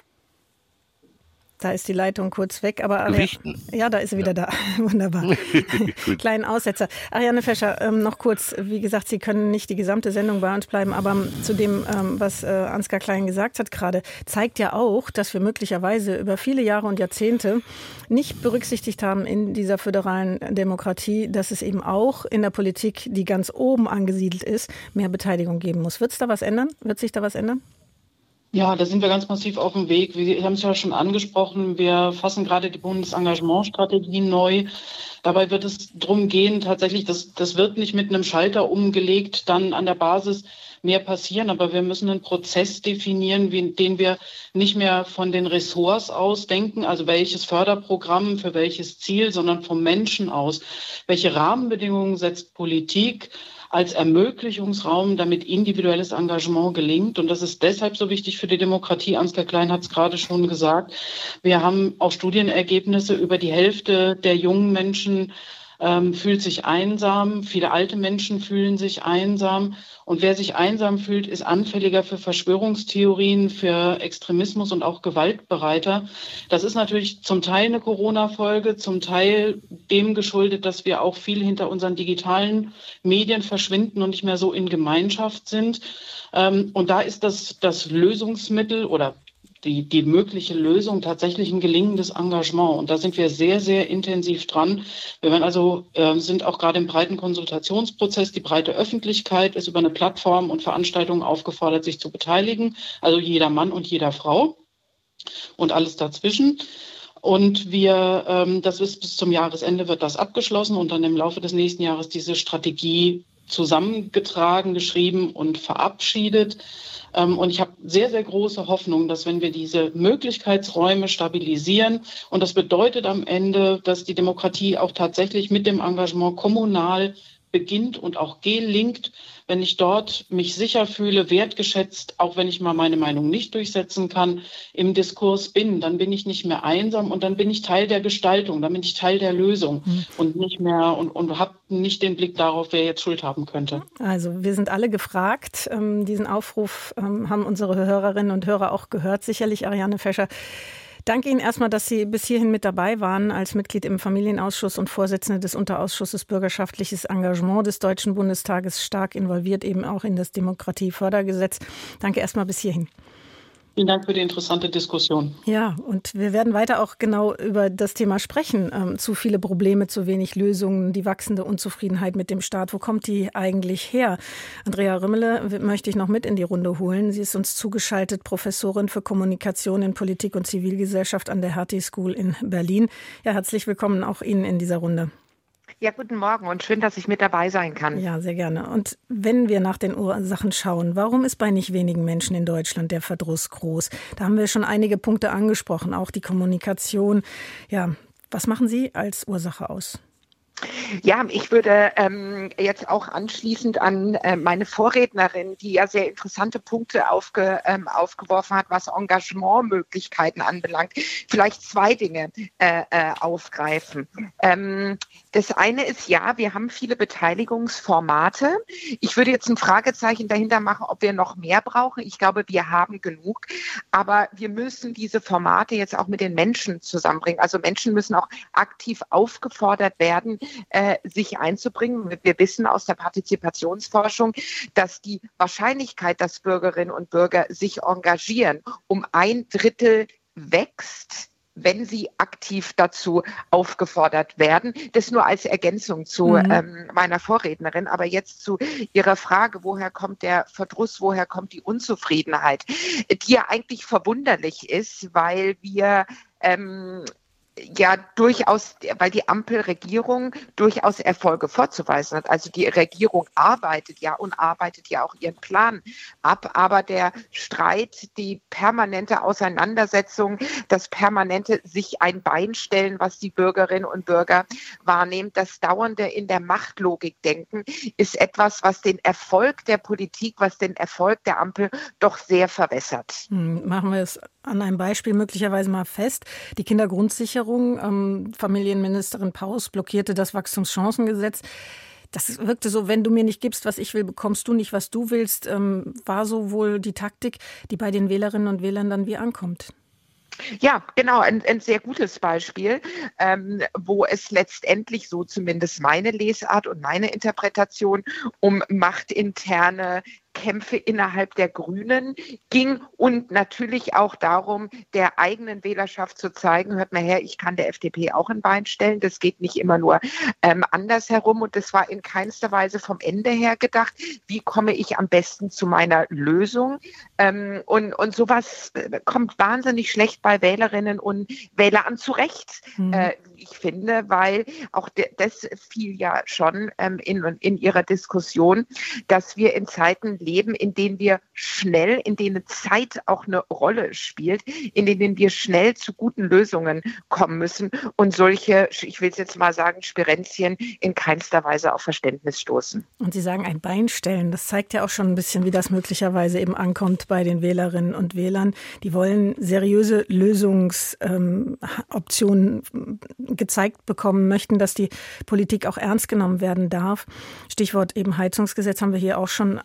S2: da ist die Leitung kurz weg, aber Ariane, ja, da ist sie wieder ja. da. *laughs* Wunderbar. *laughs* Kleinen Aussetzer. Ariane Fescher, ähm, noch kurz, wie gesagt, Sie können nicht die gesamte Sendung bei uns bleiben, aber zu dem, ähm, was äh, Ansgar Klein gesagt hat gerade, zeigt ja auch, dass wir möglicherweise über viele Jahre und Jahrzehnte nicht berücksichtigt haben in dieser föderalen Demokratie, dass es eben auch in der Politik, die ganz oben angesiedelt ist, mehr Beteiligung geben muss. Wird es da was ändern? Wird sich da was ändern?
S6: Ja, da sind wir ganz massiv auf dem Weg. Wir haben es ja schon angesprochen. Wir fassen gerade die Bundesengagementstrategie neu. Dabei wird es darum gehen, tatsächlich, das, das wird nicht mit einem Schalter umgelegt, dann an der Basis mehr passieren. Aber wir müssen einen Prozess definieren, wie, den wir nicht mehr von den Ressorts aus denken, also welches Förderprogramm für welches Ziel, sondern vom Menschen aus. Welche Rahmenbedingungen setzt Politik? Als Ermöglichungsraum, damit individuelles Engagement gelingt. Und das ist deshalb so wichtig für die Demokratie. Ansgar Klein hat es gerade schon gesagt. Wir haben auch Studienergebnisse über die Hälfte der jungen Menschen ähm, fühlt sich einsam. Viele alte Menschen fühlen sich einsam. Und wer sich einsam fühlt, ist anfälliger für Verschwörungstheorien, für Extremismus und auch gewaltbereiter. Das ist natürlich zum Teil eine Corona-Folge, zum Teil dem geschuldet, dass wir auch viel hinter unseren digitalen Medien verschwinden und nicht mehr so in Gemeinschaft sind. Ähm, und da ist das, das Lösungsmittel oder die, die mögliche Lösung tatsächlich ein gelingendes Engagement. Und da sind wir sehr, sehr intensiv dran. Wir werden also, äh, sind auch gerade im breiten Konsultationsprozess. Die breite Öffentlichkeit ist über eine Plattform und Veranstaltungen aufgefordert, sich zu beteiligen. Also jeder Mann und jeder Frau und alles dazwischen. Und wir, ähm, das ist bis zum Jahresende wird das abgeschlossen und dann im Laufe des nächsten Jahres diese Strategie zusammengetragen, geschrieben und verabschiedet. Ähm, und ich habe sehr, sehr große Hoffnung, dass wenn wir diese Möglichkeitsräume stabilisieren, und das bedeutet am Ende, dass die Demokratie auch tatsächlich mit dem Engagement kommunal beginnt und auch gelingt, wenn ich dort mich sicher fühle, wertgeschätzt, auch wenn ich mal meine Meinung nicht durchsetzen kann, im Diskurs bin, dann bin ich nicht mehr einsam und dann bin ich Teil der Gestaltung, dann bin ich Teil der Lösung mhm. und nicht mehr und, und habe nicht den Blick darauf, wer jetzt Schuld haben könnte.
S2: Also wir sind alle gefragt. Ähm, diesen Aufruf ähm, haben unsere Hörerinnen und Hörer auch gehört, sicherlich Ariane Fescher. Danke Ihnen erstmal, dass Sie bis hierhin mit dabei waren als Mitglied im Familienausschuss und Vorsitzende des Unterausschusses Bürgerschaftliches Engagement des Deutschen Bundestages, stark involviert eben auch in das Demokratiefördergesetz. Danke erstmal bis hierhin.
S6: Vielen Dank für die interessante Diskussion.
S2: Ja, und wir werden weiter auch genau über das Thema sprechen. Ähm, zu viele Probleme, zu wenig Lösungen, die wachsende Unzufriedenheit mit dem Staat. Wo kommt die eigentlich her? Andrea Rümmele möchte ich noch mit in die Runde holen. Sie ist uns zugeschaltet, Professorin für Kommunikation in Politik und Zivilgesellschaft an der Hertie School in Berlin. Ja, herzlich willkommen auch Ihnen in dieser Runde.
S10: Ja, guten Morgen und schön, dass ich mit dabei sein kann.
S2: Ja, sehr gerne. Und wenn wir nach den Ursachen schauen, warum ist bei nicht wenigen Menschen in Deutschland der Verdruss groß? Da haben wir schon einige Punkte angesprochen, auch die Kommunikation. Ja, was machen Sie als Ursache aus?
S10: Ja, ich würde ähm, jetzt auch anschließend an äh, meine Vorrednerin, die ja sehr interessante Punkte aufge, ähm, aufgeworfen hat, was Engagementmöglichkeiten anbelangt, vielleicht zwei Dinge äh, äh, aufgreifen. Ähm, das eine ist ja, wir haben viele Beteiligungsformate. Ich würde jetzt ein Fragezeichen dahinter machen, ob wir noch mehr brauchen. Ich glaube, wir haben genug, aber wir müssen diese Formate jetzt auch mit den Menschen zusammenbringen. Also Menschen müssen auch aktiv aufgefordert werden, äh, sich einzubringen. Wir wissen aus der Partizipationsforschung, dass die Wahrscheinlichkeit, dass Bürgerinnen und Bürger sich engagieren, um ein Drittel wächst wenn sie aktiv dazu aufgefordert werden. Das nur als Ergänzung zu mhm. ähm, meiner Vorrednerin. Aber jetzt zu Ihrer Frage, woher kommt der Verdruss, woher kommt die Unzufriedenheit, die ja eigentlich verwunderlich ist, weil wir ähm, ja durchaus, weil die Ampelregierung durchaus Erfolge vorzuweisen hat. Also die Regierung arbeitet ja und arbeitet ja auch ihren Plan ab, aber der Streit, die permanente Auseinandersetzung, das permanente sich ein Bein stellen, was die Bürgerinnen und Bürger wahrnehmen, das dauernde in der Machtlogik denken, ist etwas, was den Erfolg der Politik, was den Erfolg der Ampel doch sehr verwässert.
S2: Hm, machen wir es an einem Beispiel möglicherweise mal fest. Die Kindergrundsicherung, ähm, Familienministerin Paus blockierte das Wachstumschancengesetz. Das wirkte so, wenn du mir nicht gibst, was ich will, bekommst du nicht, was du willst, ähm, war so wohl die Taktik, die bei den Wählerinnen und Wählern dann wie ankommt.
S10: Ja, genau, ein, ein sehr gutes Beispiel, ähm, wo es letztendlich, so zumindest meine Lesart und meine Interpretation, um machtinterne Kämpfe innerhalb der Grünen ging und natürlich auch darum, der eigenen Wählerschaft zu zeigen, hört mal her, ich kann der FDP auch ein Bein stellen. Das geht nicht immer nur ähm, andersherum und das war in keinster Weise vom Ende her gedacht. Wie komme ich am besten zu meiner Lösung? Ähm, und, und sowas äh, kommt wahnsinnig schlecht bei Wählerinnen und Wählern zurecht, mhm. äh, ich finde, weil auch das fiel ja schon ähm, in, in Ihrer Diskussion, dass wir in Zeiten leben, in denen wir schnell, in denen Zeit auch eine Rolle spielt, in denen wir schnell zu guten Lösungen kommen müssen und solche, ich will es jetzt mal sagen, Spirenzien in keinster Weise auf Verständnis stoßen.
S2: Und Sie sagen ein Bein stellen, das zeigt ja auch schon ein bisschen, wie das möglicherweise eben ankommt bei den Wählerinnen und Wählern. Die wollen seriöse Lösungsoptionen ähm, gezeigt bekommen möchten, dass die Politik auch ernst genommen werden darf. Stichwort eben Heizungsgesetz haben wir hier auch schon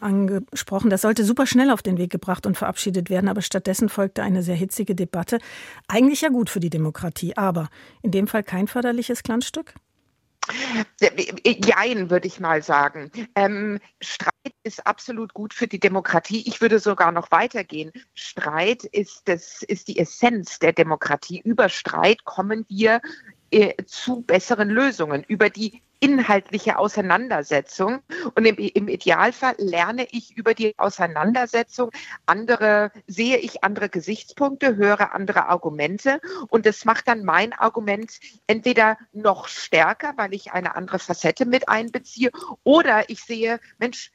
S2: angesprochen. Das sollte super schnell auf den Weg gebracht und verabschiedet werden, aber stattdessen folgte eine sehr hitzige Debatte. Eigentlich ja gut für die Demokratie, aber in dem Fall kein förderliches Glanzstück?
S10: Jein, würde ich mal sagen. Ähm, Streit ist absolut gut für die Demokratie. Ich würde sogar noch weitergehen. Streit ist, das, ist die Essenz der Demokratie. Über Streit kommen wir äh, zu besseren Lösungen, über die inhaltliche Auseinandersetzung. Und im, im, Idealfall lerne ich über die Auseinandersetzung andere, sehe ich andere Gesichtspunkte, höre andere Argumente. Und das macht dann mein Argument entweder noch stärker, weil ich eine andere Facette mit einbeziehe, oder ich sehe, Mensch,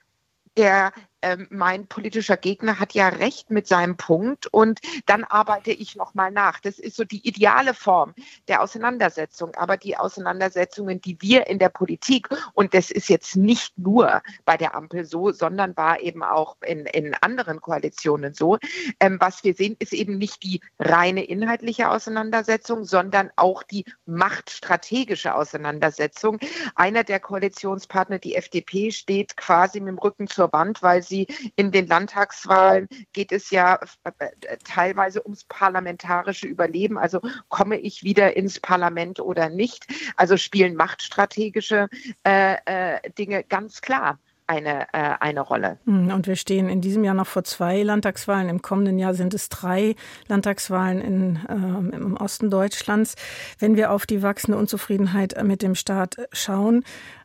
S10: der ähm, mein politischer Gegner hat ja recht mit seinem Punkt und dann arbeite ich nochmal nach. Das ist so die ideale Form der Auseinandersetzung. Aber die Auseinandersetzungen, die wir in der Politik, und das ist jetzt nicht nur bei der Ampel so, sondern war eben auch in, in anderen Koalitionen so, ähm, was wir sehen, ist eben nicht die reine inhaltliche Auseinandersetzung, sondern auch die machtstrategische Auseinandersetzung. Einer der Koalitionspartner, die FDP, steht quasi mit dem Rücken zur Wand, weil sie in den Landtagswahlen geht es ja äh, teilweise ums parlamentarische Überleben. Also komme ich wieder ins Parlament oder nicht? Also spielen machtstrategische äh, äh, Dinge ganz klar eine, äh, eine Rolle.
S2: Hm, und wir stehen in diesem Jahr noch vor zwei Landtagswahlen. Im kommenden Jahr sind es drei Landtagswahlen in, äh, im Osten Deutschlands. Wenn wir auf die wachsende Unzufriedenheit mit dem Staat schauen,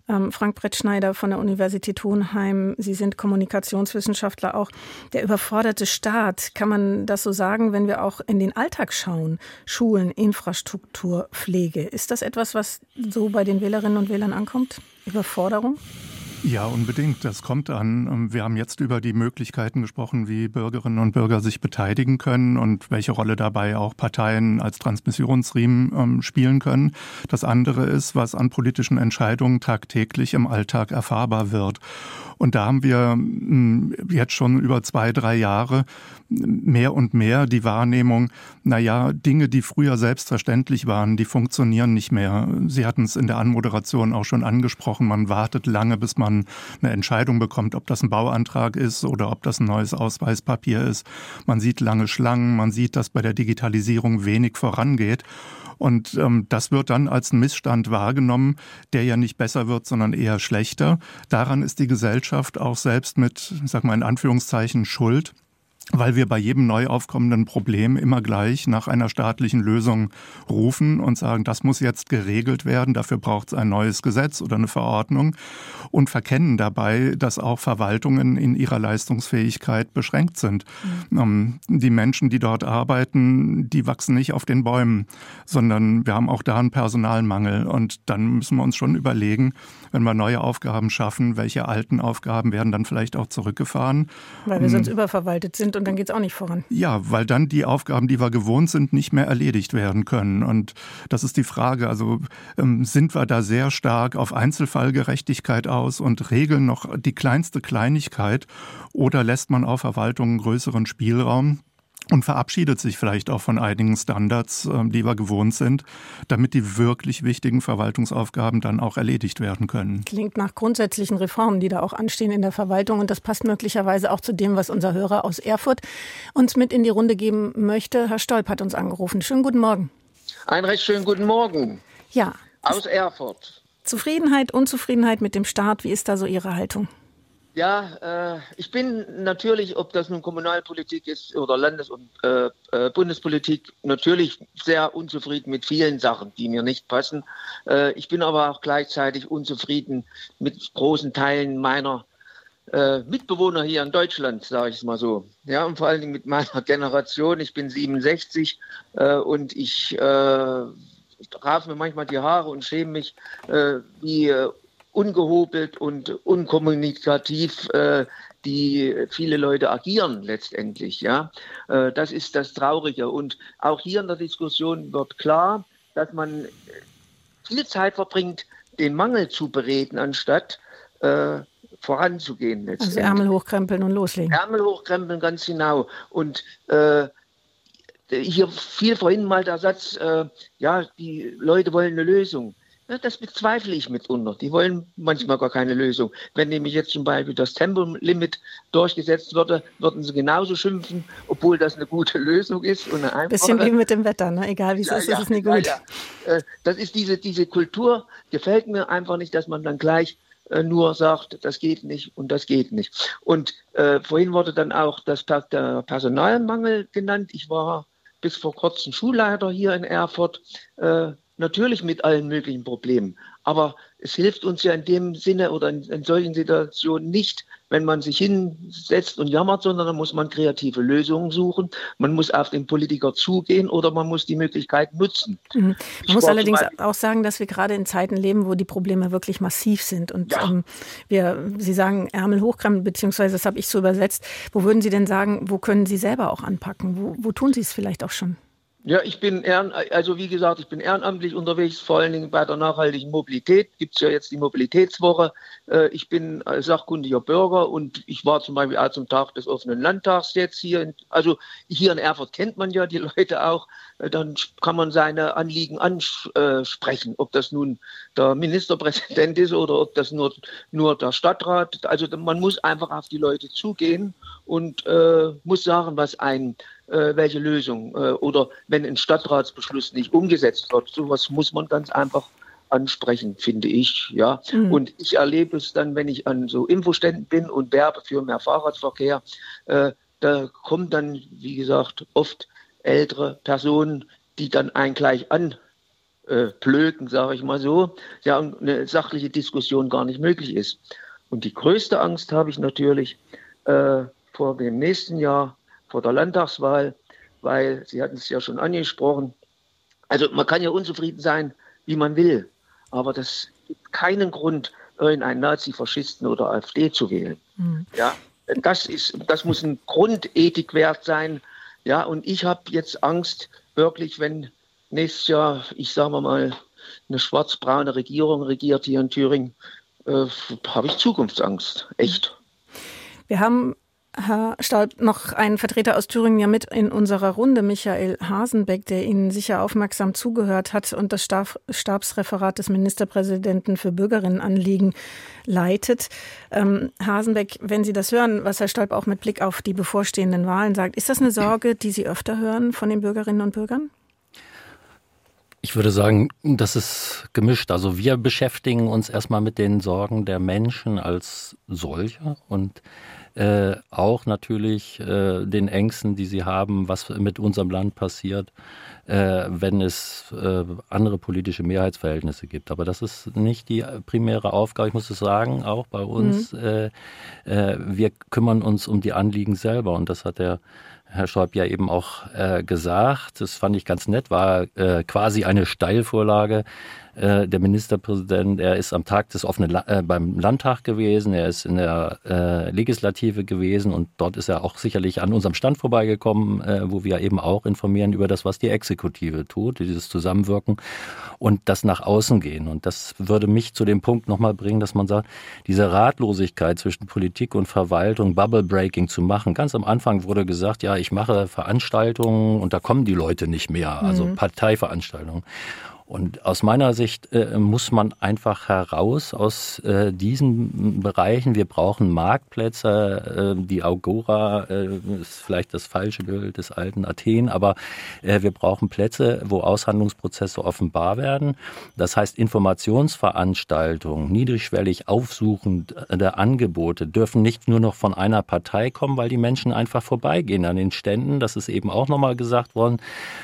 S2: ähm, Frank Brettschneider von der Universität Hohenheim, Sie sind Kommunikationswissenschaftler auch. Der überforderte Staat, kann man das so sagen, wenn wir auch in den Alltag schauen? Schulen, Infrastruktur, Pflege. Ist das etwas, was so bei den Wählerinnen und Wählern ankommt? Überforderung?
S8: Ja, unbedingt. Das kommt an. Ähm, wir haben jetzt über die Möglichkeiten gesprochen, wie Bürgerinnen und Bürger sich beteiligen können und welche Rolle dabei auch Parteien als Transmissionsriemen ähm, spielen können. Das andere ist, was an politischen Entscheidungen tagtäglich im Alltag erfahrbar wird. Und da haben wir hm, jetzt schon über zwei, drei Jahre mehr und mehr die Wahrnehmung, na ja, Dinge, die früher selbstverständlich waren, die funktionieren nicht mehr. Sie hatten es in der Anmoderation auch schon angesprochen. Man wartet lange, bis man eine Entscheidung bekommt, ob das ein Bauantrag ist oder ob das ein neues Ausweispapier ist. Man sieht lange Schlangen. Man sieht, dass bei der Digitalisierung wenig vorangeht. Und ähm, das wird dann als ein Missstand wahrgenommen, der ja nicht besser wird, sondern eher schlechter. Daran ist die Gesellschaft auch selbst mit, sag mal in Anführungszeichen, Schuld weil wir bei jedem neu aufkommenden Problem immer gleich nach einer staatlichen Lösung rufen und sagen, das muss jetzt geregelt werden, dafür braucht es ein neues Gesetz oder eine Verordnung und verkennen dabei, dass auch Verwaltungen in ihrer Leistungsfähigkeit beschränkt sind. Mhm. Die Menschen, die dort arbeiten, die wachsen nicht auf den Bäumen, sondern wir haben auch da einen Personalmangel und dann müssen wir uns schon überlegen, wenn wir neue Aufgaben schaffen, welche alten Aufgaben werden dann vielleicht auch zurückgefahren.
S2: Weil wir sonst überverwaltet sind und dann geht es auch nicht voran.
S8: Ja, weil dann die Aufgaben, die wir gewohnt sind, nicht mehr erledigt werden können. Und das ist die Frage. Also ähm, sind wir da sehr stark auf Einzelfallgerechtigkeit aus und regeln noch die kleinste Kleinigkeit oder lässt man auf Verwaltungen größeren Spielraum? Und verabschiedet sich vielleicht auch von einigen Standards, ähm, die wir gewohnt sind, damit die wirklich wichtigen Verwaltungsaufgaben dann auch erledigt werden können.
S2: Klingt nach grundsätzlichen Reformen, die da auch anstehen in der Verwaltung und das passt möglicherweise auch zu dem, was unser Hörer aus Erfurt uns mit in die Runde geben möchte. Herr Stolp hat uns angerufen. Schönen guten Morgen.
S11: Einen recht schönen guten Morgen.
S2: Ja.
S11: Aus Erfurt.
S2: Zufriedenheit, Unzufriedenheit mit dem Staat, wie ist da so Ihre Haltung?
S11: Ja, äh, ich bin natürlich, ob das nun Kommunalpolitik ist oder Landes- und äh, äh, Bundespolitik, natürlich sehr unzufrieden mit vielen Sachen, die mir nicht passen. Äh, ich bin aber auch gleichzeitig unzufrieden mit großen Teilen meiner äh, Mitbewohner hier in Deutschland, sage ich es mal so. Ja, und vor allen Dingen mit meiner *laughs* Generation. Ich bin 67 äh, und ich rafe mir manchmal die Haare und schäme mich, wie ungehobelt und unkommunikativ äh, die viele Leute agieren letztendlich. Ja, äh, das ist das Traurige. Und auch hier in der Diskussion wird klar, dass man viel Zeit verbringt, den Mangel zu bereden, anstatt äh, voranzugehen.
S2: Also Ärmel hochkrempeln und loslegen.
S11: Ärmel hochkrempeln, ganz genau. Und äh, hier fiel vorhin mal der Satz, äh, ja, die Leute wollen eine Lösung. Das bezweifle ich mitunter. Die wollen manchmal gar keine Lösung. Wenn nämlich jetzt zum Beispiel das Tempolimit durchgesetzt würde, würden sie genauso schimpfen, obwohl das eine gute Lösung ist. Und eine
S2: Bisschen wie mit dem Wetter, ne? egal wie es ja, ist, ja, ist es nicht gut. Ja,
S11: äh, das ist diese, diese Kultur, gefällt mir einfach nicht, dass man dann gleich äh, nur sagt, das geht nicht und das geht nicht. Und äh, vorhin wurde dann auch das, der Personalmangel genannt. Ich war bis vor kurzem Schulleiter hier in Erfurt. Äh, natürlich mit allen möglichen Problemen. Aber es hilft uns ja in dem Sinne oder in, in, solchen Situationen nicht, wenn man sich hinsetzt und jammert, sondern da muss man kreative Lösungen suchen. Man muss auf den Politiker zugehen oder man muss die Möglichkeit nutzen.
S2: Mhm. Man ich muss allerdings auch sagen, dass wir gerade in Zeiten leben, wo die Probleme wirklich massiv sind. Und ja. ähm, wir, Sie sagen Ärmel hochkrempeln, beziehungsweise das habe ich so übersetzt. Wo würden Sie denn sagen, wo können Sie selber auch anpacken? Wo, wo tun Sie es vielleicht auch schon?
S11: Ja, ich bin ehren, also wie gesagt, ich bin ehrenamtlich unterwegs, vor allen Dingen bei der nachhaltigen Mobilität. Gibt es ja jetzt die Mobilitätswoche. Äh, ich bin sachkundiger Bürger und ich war zum Beispiel auch zum Tag des offenen Landtags jetzt hier. Also hier in Erfurt kennt man ja die *laughs* Leute auch. Äh, dann kann man seine Anliegen ansprechen, ob das nun der Ministerpräsident ist oder ob das nur, nur der Stadtrat. Also man muss einfach auf die Leute zugehen und äh, muss sagen, was ein äh, welche Lösung. Äh, oder wenn ein Stadtratsbeschluss nicht umgesetzt wird, sowas muss man ganz einfach ansprechen, finde ich. Ja. Mhm. Und ich erlebe es dann, wenn ich an so Infoständen bin und werbe für mehr Fahrradverkehr, äh, da kommen dann, wie gesagt, oft ältere Personen, die dann einen gleich an äh, sage ich mal so, ja, eine sachliche Diskussion gar nicht möglich ist. Und die größte Angst habe ich natürlich äh, vor dem nächsten Jahr, vor der Landtagswahl, weil Sie hatten es ja schon angesprochen. Also man kann ja unzufrieden sein, wie man will, aber das gibt keinen Grund, irgendeinen Nazi-Faschisten oder AfD zu wählen. Mhm. Ja, das ist, das muss ein Grundethikwert sein. Ja, und ich habe jetzt Angst, wirklich, wenn nächstes Jahr, ich sage mal, eine schwarz-braune Regierung regiert hier in Thüringen, äh, habe ich Zukunftsangst. Echt.
S2: Wir haben Herr Staub, noch ein Vertreter aus Thüringen ja mit in unserer Runde, Michael Hasenbeck, der Ihnen sicher aufmerksam zugehört hat und das Stab Stabsreferat des Ministerpräsidenten für Bürgerinnenanliegen leitet. Ähm, Hasenbeck, wenn Sie das hören, was Herr Staub auch mit Blick auf die bevorstehenden Wahlen sagt, ist das eine Sorge, die Sie öfter hören von den Bürgerinnen und Bürgern?
S9: Ich würde sagen, das ist gemischt. Also wir beschäftigen uns erstmal mit den Sorgen der Menschen als solcher und äh, auch natürlich äh, den Ängsten, die sie haben, was mit unserem Land passiert, äh, wenn es äh, andere politische Mehrheitsverhältnisse gibt. Aber das ist nicht die primäre Aufgabe. Ich muss es sagen, auch bei uns. Mhm. Äh, äh, wir kümmern uns um die Anliegen selber und das hat der Herr Schäub ja eben auch äh, gesagt. Das fand ich ganz nett, war äh, quasi eine Steilvorlage äh, der Ministerpräsident, er ist am Tag des offenen La äh, beim Landtag gewesen, er ist in der äh, Legislative gewesen und dort ist er auch sicherlich an unserem Stand vorbeigekommen, äh, wo wir eben auch informieren über das, was die Exekutive tut, dieses Zusammenwirken und das nach außen gehen. Und das würde mich zu dem Punkt nochmal bringen, dass man sagt, diese Ratlosigkeit zwischen Politik und Verwaltung, Bubble Breaking zu machen. Ganz am Anfang wurde gesagt, ja, ich mache Veranstaltungen und da kommen die Leute nicht mehr, also mhm. Parteiveranstaltungen. Und aus meiner Sicht äh, muss man einfach heraus aus äh, diesen Bereichen. Wir brauchen Marktplätze. Äh, die Agora äh, ist vielleicht das falsche Bild des alten Athen, aber äh, wir brauchen Plätze, wo Aushandlungsprozesse offenbar werden. Das heißt, Informationsveranstaltungen, niedrigschwellig aufsuchende Angebote dürfen nicht nur noch von einer Partei kommen, weil die Menschen einfach vorbeigehen an den Ständen. Das ist eben auch nochmal gesagt worden,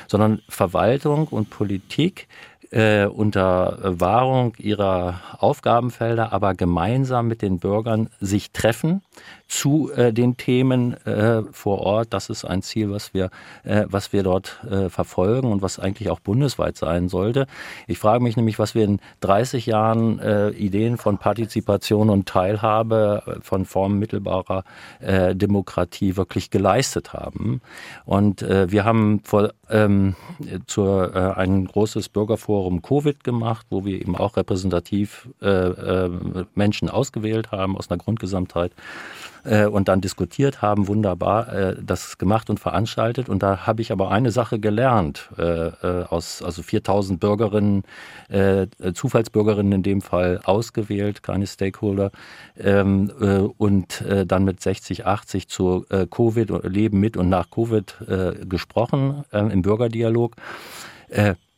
S9: sondern Verwaltung und Politik äh, unter Wahrung ihrer Aufgabenfelder, aber gemeinsam mit den Bürgern sich treffen zu äh, den Themen äh, vor Ort. Das ist ein Ziel, was wir, äh, was wir dort äh, verfolgen und was eigentlich auch bundesweit sein sollte. Ich frage mich nämlich, was wir in 30 Jahren äh, Ideen von Partizipation und Teilhabe äh, von Formen mittelbarer Demokratie wirklich geleistet haben. Und wir haben vor ähm, zur, ein großes Bürgerforum Covid gemacht, wo wir eben auch repräsentativ Menschen ausgewählt haben aus einer Grundgesamtheit äh, und dann diskutiert haben, wunderbar äh, das gemacht und veranstaltet. Und da habe ich aber eine Sache gelernt äh, aus also 4000 Bürgerinnen, Zufallsbürgerinnen in dem Fall ausgewählt, keine Stakeholder ähm, äh, und dann mit 60, 80 zu Covid, Leben mit und nach Covid gesprochen im Bürgerdialog.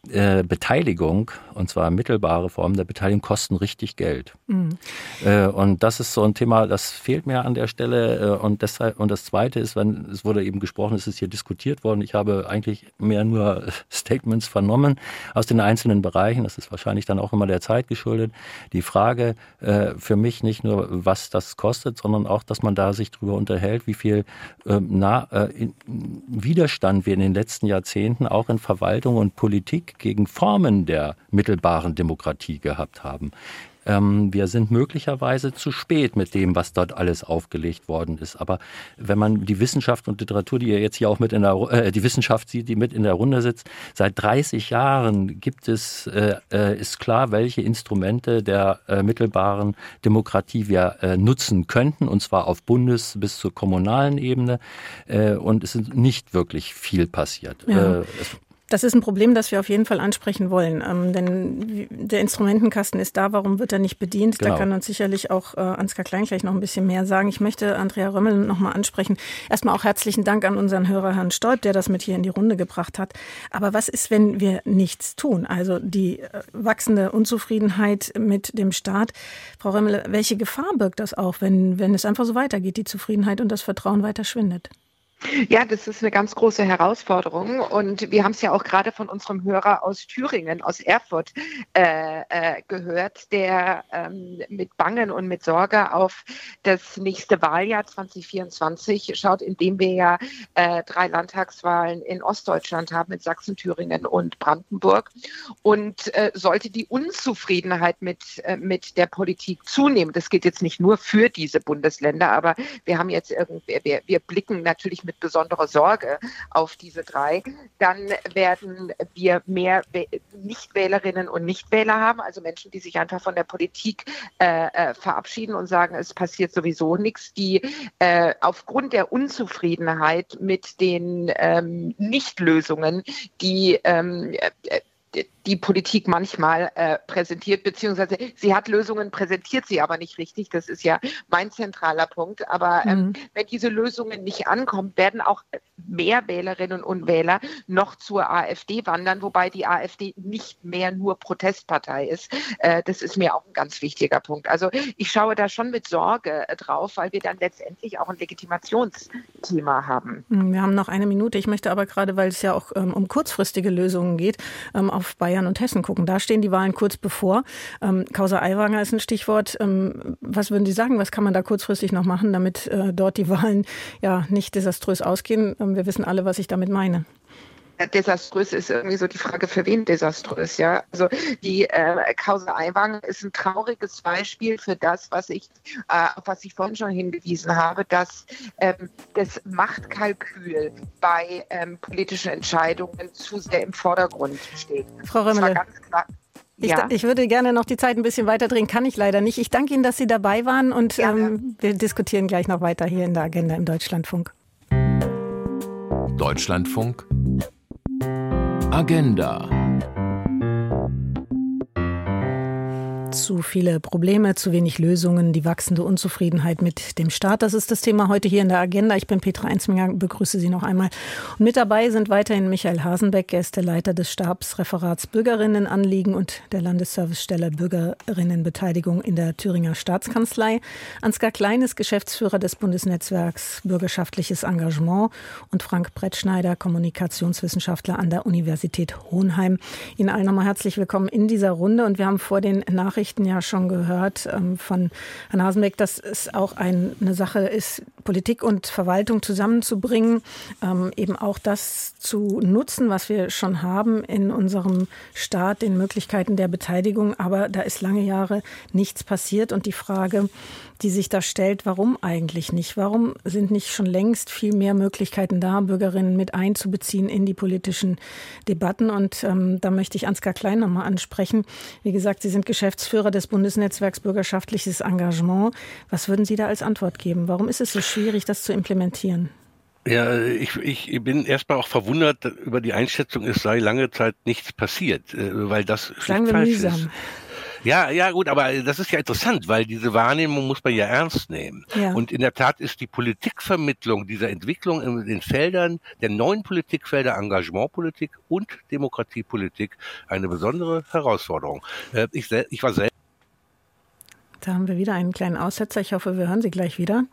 S9: Äh, Beteiligung, und zwar mittelbare Formen der Beteiligung, kosten richtig Geld. Mhm. Äh, und das ist so ein Thema, das fehlt mir an der Stelle. Äh, und, deshalb, und das Zweite ist, wenn es wurde eben gesprochen, es ist hier diskutiert worden. Ich habe eigentlich mehr nur *laughs* Statements vernommen aus den einzelnen Bereichen. Das ist wahrscheinlich dann auch immer der Zeit geschuldet. Die Frage für mich nicht nur, was das kostet, sondern auch, dass man da sich darüber unterhält, wie viel ähm, na, äh, Widerstand wir in den letzten Jahrzehnten auch in Verwaltung und Politik gegen Formen der mittelbaren Demokratie gehabt haben. Ähm, wir sind möglicherweise zu spät mit dem, was dort alles aufgelegt worden ist. Aber wenn man die Wissenschaft und Literatur, die ihr jetzt hier auch mit in der, äh, die Wissenschaft sieht, die mit in der Runde sitzt, seit 30 Jahren gibt es, äh, äh, ist klar, welche Instrumente der äh, mittelbaren Demokratie wir äh, nutzen könnten, und zwar auf Bundes- bis zur kommunalen Ebene. Und es ist nicht wirklich viel passiert.
S2: Ja. Das ist ein Problem, das wir auf jeden Fall ansprechen wollen. Ähm, denn der Instrumentenkasten ist da, warum wird er nicht bedient? Genau. Da kann uns sicherlich auch äh, Ansgar Klein gleich noch ein bisschen mehr sagen. Ich möchte Andrea Römmel noch mal ansprechen. Erstmal auch herzlichen Dank an unseren Hörer Herrn Stolp, der das mit hier in die Runde gebracht hat. Aber was ist, wenn wir nichts tun? Also die äh, wachsende Unzufriedenheit mit dem Staat. Frau Römmel, welche Gefahr birgt das auch, wenn, wenn es einfach so weitergeht, die Zufriedenheit und das Vertrauen weiter schwindet?
S10: Ja, das ist eine ganz große Herausforderung. Und wir haben es ja auch gerade von unserem Hörer aus Thüringen, aus Erfurt äh, äh, gehört, der ähm, mit Bangen und mit Sorge auf das nächste Wahljahr 2024 schaut, indem wir ja äh, drei Landtagswahlen in Ostdeutschland haben, mit Sachsen, Thüringen und Brandenburg. Und äh, sollte die Unzufriedenheit mit, äh, mit der Politik zunehmen, das gilt jetzt nicht nur für diese Bundesländer, aber wir haben jetzt irgendwie, wir, wir blicken natürlich mit mit besonderer Sorge auf diese drei, dann werden wir mehr Nichtwählerinnen und Nichtwähler haben, also Menschen, die sich einfach von der Politik äh, äh, verabschieden und sagen, es passiert sowieso nichts, die äh, aufgrund der Unzufriedenheit mit den ähm, Nichtlösungen, die ähm, äh, die Politik manchmal äh, präsentiert, beziehungsweise sie hat Lösungen, präsentiert sie aber nicht richtig. Das ist ja mein zentraler Punkt. Aber ähm, mhm. wenn diese Lösungen nicht ankommen, werden auch mehr Wählerinnen und Wähler noch zur AfD wandern, wobei die AfD nicht mehr nur Protestpartei ist. Äh, das ist mir auch ein ganz wichtiger Punkt. Also ich schaue da schon mit Sorge drauf, weil wir dann letztendlich auch ein Legitimationsthema haben.
S2: Mhm, wir haben noch eine Minute. Ich möchte aber gerade, weil es ja auch ähm, um kurzfristige Lösungen geht, ähm, auf beide Bayern und Hessen gucken. Da stehen die Wahlen kurz bevor. Ähm, Causa Aiwanger ist ein Stichwort. Ähm, was würden Sie sagen? Was kann man da kurzfristig noch machen, damit äh, dort die Wahlen ja nicht desaströs ausgehen? Ähm, wir wissen alle, was ich damit meine
S10: desaströs ist irgendwie so die Frage, für wen desaströs, ja. Also die äh, Causa Aiwanger ist ein trauriges Beispiel für das, was ich, äh, auf was ich vorhin schon hingewiesen habe, dass ähm, das Machtkalkül bei ähm, politischen Entscheidungen zu sehr im Vordergrund steht.
S2: Frau Römmele. Ich, ja. ich, würde gerne noch die Zeit ein bisschen weiterdrehen, kann ich leider nicht. Ich danke Ihnen, dass Sie dabei waren und ähm, wir diskutieren gleich noch weiter hier in der Agenda im Deutschlandfunk.
S12: Deutschlandfunk Agenda
S2: Zu viele Probleme, zu wenig Lösungen, die wachsende Unzufriedenheit mit dem Staat. Das ist das Thema heute hier in der Agenda. Ich bin Petra Einsminger, begrüße Sie noch einmal. Und mit dabei sind weiterhin Michael Hasenbeck, er ist der Leiter des Stabsreferats Bürgerinnenanliegen und der Landesservicestelle Bürgerinnenbeteiligung in der Thüringer Staatskanzlei. Ansgar Klein ist Geschäftsführer des Bundesnetzwerks Bürgerschaftliches Engagement und Frank Brettschneider, Kommunikationswissenschaftler an der Universität Hohenheim. Ihnen allen nochmal herzlich willkommen in dieser Runde und wir haben vor den Nachrichten Nachrichten ja schon gehört ähm, von Herrn Hasenbeck, dass es auch ein, eine Sache ist, Politik und Verwaltung zusammenzubringen, ähm, eben auch das zu nutzen, was wir schon haben in unserem Staat, den Möglichkeiten der Beteiligung. Aber da ist lange Jahre nichts passiert und die Frage, die sich da stellt, warum eigentlich nicht? Warum sind nicht schon längst viel mehr Möglichkeiten da, Bürgerinnen mit einzubeziehen in die politischen Debatten? Und ähm, da möchte ich Ansgar Klein nochmal ansprechen. Wie gesagt, Sie sind Geschäftsführer des Bundesnetzwerks Bürgerschaftliches Engagement. Was würden Sie da als Antwort geben? Warum ist es so schwierig, das zu implementieren?
S7: Ja, ich, ich bin erstmal auch verwundert über die Einschätzung, es sei lange Zeit nichts passiert, äh, weil das
S2: Sagen wir mühsam. Ist.
S7: Ja, ja, gut, aber das ist ja interessant, weil diese Wahrnehmung muss man ja ernst nehmen. Ja. Und in der Tat ist die Politikvermittlung dieser Entwicklung in den Feldern der neuen Politikfelder Engagementpolitik und Demokratiepolitik eine besondere Herausforderung. Äh, ich, ich war selbst.
S2: Da haben wir wieder einen kleinen Aussetzer. Ich hoffe, wir hören Sie gleich wieder.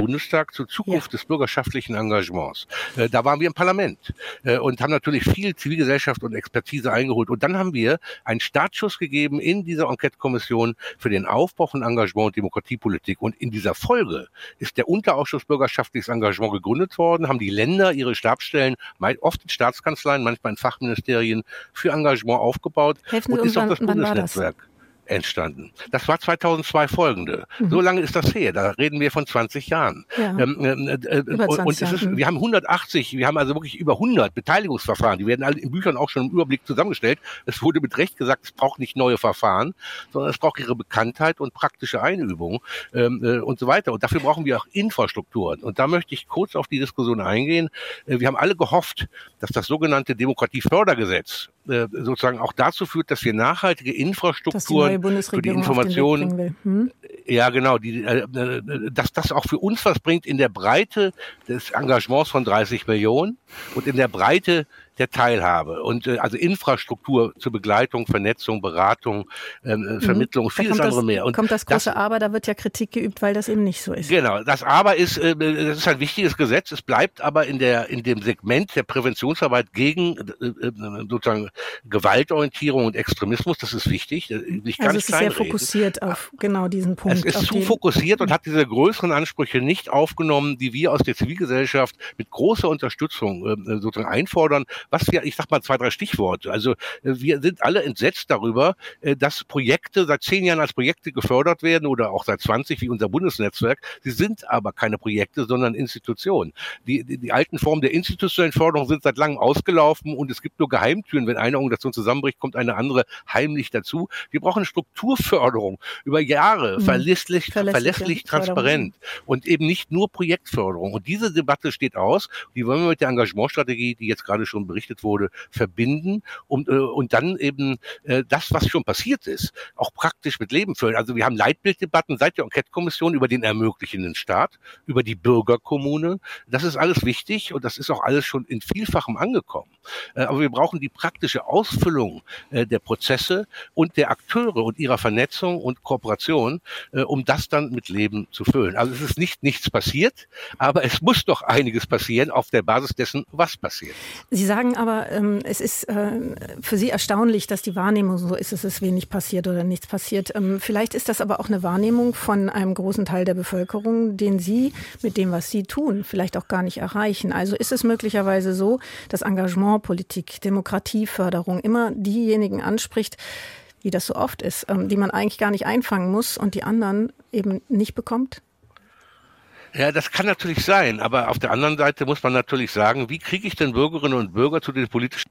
S7: Bundestag zur Zukunft ja. des bürgerschaftlichen Engagements. Äh, da waren wir im Parlament äh, und haben natürlich viel Zivilgesellschaft und Expertise eingeholt. Und dann haben wir einen Startschuss gegeben in dieser Enquete-Kommission für den Aufbau von Engagement und Demokratiepolitik. Und in dieser Folge ist der Unterausschuss bürgerschaftliches Engagement gegründet worden, haben die Länder ihre Stabsstellen, oft in Staatskanzleien, manchmal in Fachministerien, für Engagement aufgebaut.
S2: Helfen und ist auch das Bundesnetzwerk
S7: entstanden. Das war 2002 folgende. Mhm. So lange ist das her. Da reden wir von 20 Jahren. Ja. Ähm, äh, äh, und, und es ist, wir haben 180, wir haben also wirklich über 100 Beteiligungsverfahren. Die werden alle in Büchern auch schon im Überblick zusammengestellt. Es wurde mit Recht gesagt, es braucht nicht neue Verfahren, sondern es braucht ihre Bekanntheit und praktische Einübung ähm, äh, und so weiter. Und dafür brauchen wir auch Infrastrukturen. Und da möchte ich kurz auf die Diskussion eingehen. Äh, wir haben alle gehofft, dass das sogenannte Demokratiefördergesetz äh, sozusagen auch dazu führt, dass wir nachhaltige Infrastrukturen für die Informationen, hm? Ja genau, die, äh, äh, dass das auch für uns was bringt in der Breite des Engagements von 30 Millionen und in der Breite der Teilhabe und äh, also Infrastruktur zur Begleitung, Vernetzung, Beratung, ähm, äh, mhm. Vermittlung, mhm. vieles andere
S2: das,
S7: mehr.
S2: Und kommt das große das, Aber, da wird ja Kritik geübt, weil das eben nicht so ist.
S7: Genau, das Aber ist, äh, das ist ein wichtiges Gesetz. Es bleibt aber in der in dem Segment der Präventionsarbeit gegen äh, äh sozusagen Gewaltorientierung und Extremismus. Das ist wichtig.
S2: Nicht also es ist sehr fokussiert auf genau diesen Punkt.
S7: Es ist zu fokussiert und hat diese größeren Ansprüche nicht aufgenommen, die wir aus der Zivilgesellschaft mit großer Unterstützung äh, sozusagen einfordern, was wir, ich sag mal zwei, drei Stichworte. Also äh, wir sind alle entsetzt darüber, äh, dass Projekte seit zehn Jahren als Projekte gefördert werden oder auch seit 20 wie unser Bundesnetzwerk. Sie sind aber keine Projekte, sondern Institutionen. Die, die, die alten Formen der institutionellen Förderung sind seit langem ausgelaufen und es gibt nur Geheimtüren. Wenn eine Organisation zusammenbricht, kommt eine andere heimlich dazu. Wir brauchen Strukturförderung über Jahre, mhm. Verlässlich, verlässlich, transparent und eben nicht nur Projektförderung. Und diese Debatte steht aus. Die wollen wir mit der Engagementstrategie, die jetzt gerade schon berichtet berichtet wurde, verbinden und, äh, und dann eben äh, das, was schon passiert ist, auch praktisch mit Leben füllen. Also wir haben Leitbilddebatten seit der Enquete-Kommission über den ermöglichenden Staat, über die Bürgerkommune. Das ist alles wichtig und das ist auch alles schon in Vielfachem angekommen. Äh, aber wir brauchen die praktische Ausfüllung äh, der Prozesse und der Akteure und ihrer Vernetzung und Kooperation, äh, um das dann mit Leben zu füllen. Also es ist nicht nichts passiert, aber es muss doch einiges passieren auf der Basis dessen, was passiert.
S2: Sie sagen aber, ähm, es ist äh, für Sie erstaunlich, dass die Wahrnehmung so ist, es ist wenig passiert oder nichts passiert. Ähm, vielleicht ist das aber auch eine Wahrnehmung von einem großen Teil der Bevölkerung, den Sie mit dem, was Sie tun, vielleicht auch gar nicht erreichen. Also ist es möglicherweise so, dass Engagementpolitik, Demokratieförderung immer diejenigen anspricht, wie das so oft ist, ähm, die man eigentlich gar nicht einfangen muss und die anderen eben nicht bekommt?
S7: Ja, das kann natürlich sein, aber auf der anderen Seite muss man natürlich sagen, wie kriege ich denn Bürgerinnen und Bürger zu den politischen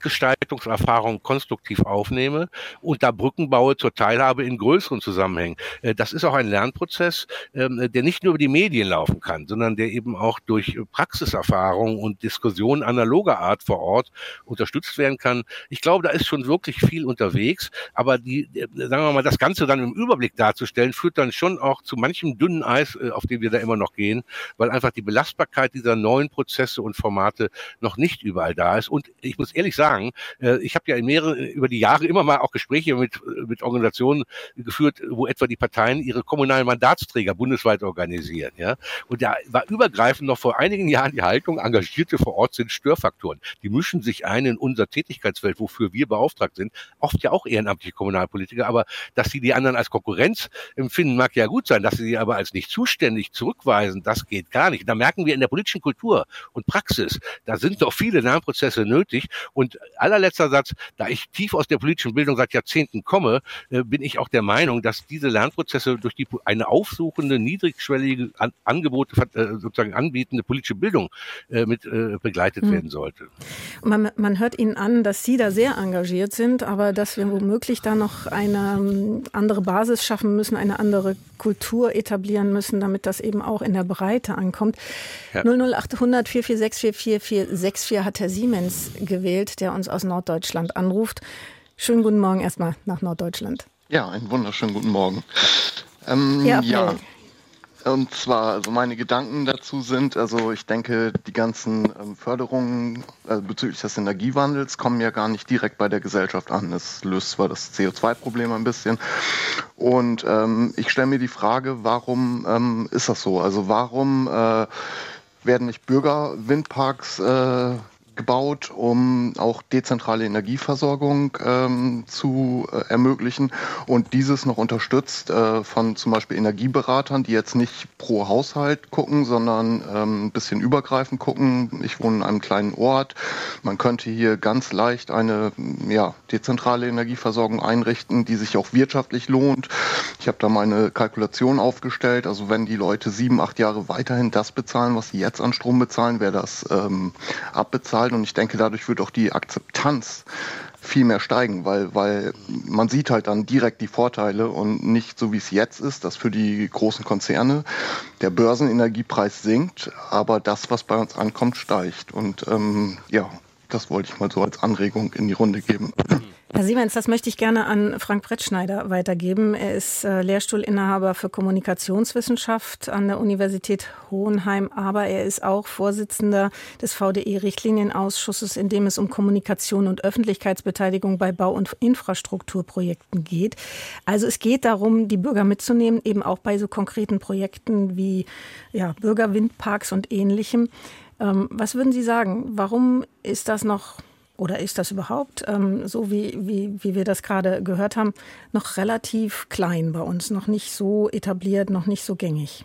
S7: Gestaltungserfahrung konstruktiv aufnehme und da Brücken baue zur Teilhabe in größeren Zusammenhängen. Äh, das ist auch ein Lernprozess, ähm, der nicht nur über die Medien laufen kann, sondern der eben auch durch Praxiserfahrung und Diskussionen analoger Art vor Ort unterstützt werden kann. Ich glaube, da ist schon wirklich viel unterwegs, aber die, äh, sagen wir mal, das Ganze dann im Überblick darzustellen, führt dann schon auch zu manchem dünnen Eis, äh, auf dem wir da immer noch gehen, weil einfach die Belastbarkeit dieser neuen Prozesse und Formate noch nicht überall da ist. Und ich muss ehrlich sagen, sagen. Äh, ich habe ja in mehreren, über die Jahre immer mal auch Gespräche mit, mit Organisationen geführt, wo etwa die Parteien ihre kommunalen Mandatsträger bundesweit organisieren. Ja? Und da war übergreifend noch vor einigen Jahren die Haltung, Engagierte vor Ort sind Störfaktoren. Die mischen sich ein in unser Tätigkeitsfeld, wofür wir beauftragt sind. Oft ja auch ehrenamtliche Kommunalpolitiker, aber dass sie die anderen als Konkurrenz empfinden, mag ja gut sein. Dass sie sie aber als nicht zuständig zurückweisen, das geht gar nicht. Da merken wir in der politischen Kultur und Praxis, da sind doch viele Lernprozesse nötig. Und allerletzter Satz, da ich tief aus der politischen Bildung seit Jahrzehnten komme, äh, bin ich auch der Meinung, dass diese Lernprozesse durch die eine aufsuchende, niedrigschwellige An Angebote äh, sozusagen anbietende politische Bildung äh, mit begleitet hm. werden sollte.
S2: Man, man hört Ihnen an, dass Sie da sehr engagiert sind, aber dass wir womöglich da noch eine ähm, andere Basis schaffen müssen, eine andere Kultur etablieren müssen, damit das eben auch in der Breite ankommt. Ja. 00800 446 4464 hat Herr Siemens gewählt, der uns aus Norddeutschland anruft. Schönen guten Morgen erstmal nach Norddeutschland.
S12: Ja, einen wunderschönen guten Morgen. Ähm, ja, ja, und zwar, also meine Gedanken dazu sind, also ich denke, die ganzen ähm, Förderungen äh, bezüglich des Energiewandels kommen ja gar nicht direkt bei der Gesellschaft an. Es löst zwar das CO2-Problem ein bisschen. Und ähm, ich stelle mir die Frage, warum ähm, ist das so? Also warum äh, werden nicht Bürgerwindparks äh, gebaut, um auch dezentrale Energieversorgung ähm, zu äh, ermöglichen und dieses noch unterstützt äh, von zum Beispiel Energieberatern, die jetzt nicht pro Haushalt gucken, sondern ähm, ein bisschen übergreifend gucken. Ich wohne in einem kleinen Ort. Man könnte hier ganz leicht eine ja, dezentrale Energieversorgung einrichten, die sich auch wirtschaftlich lohnt. Ich habe da meine Kalkulation aufgestellt. Also wenn die Leute sieben, acht Jahre weiterhin das bezahlen, was sie jetzt an Strom bezahlen, wäre das ähm, abbezahlt. Und ich denke, dadurch wird auch die Akzeptanz viel mehr steigen, weil, weil man sieht halt dann direkt die Vorteile und nicht so wie es jetzt ist, dass für die großen Konzerne der Börsenenergiepreis sinkt, aber das, was bei uns ankommt, steigt. Und ähm, ja, das wollte ich mal so als Anregung in die Runde geben.
S2: Herr Siemens, das möchte ich gerne an Frank Brettschneider weitergeben. Er ist äh, Lehrstuhlinhaber für Kommunikationswissenschaft an der Universität Hohenheim, aber er ist auch Vorsitzender des VDE-Richtlinienausschusses, in dem es um Kommunikation und Öffentlichkeitsbeteiligung bei Bau- und Infrastrukturprojekten geht. Also es geht darum, die Bürger mitzunehmen, eben auch bei so konkreten Projekten wie ja, Bürgerwindparks und ähnlichem. Ähm, was würden Sie sagen? Warum ist das noch oder ist das überhaupt, ähm, so wie, wie, wie wir das gerade gehört haben, noch relativ klein bei uns, noch nicht so etabliert, noch nicht so gängig?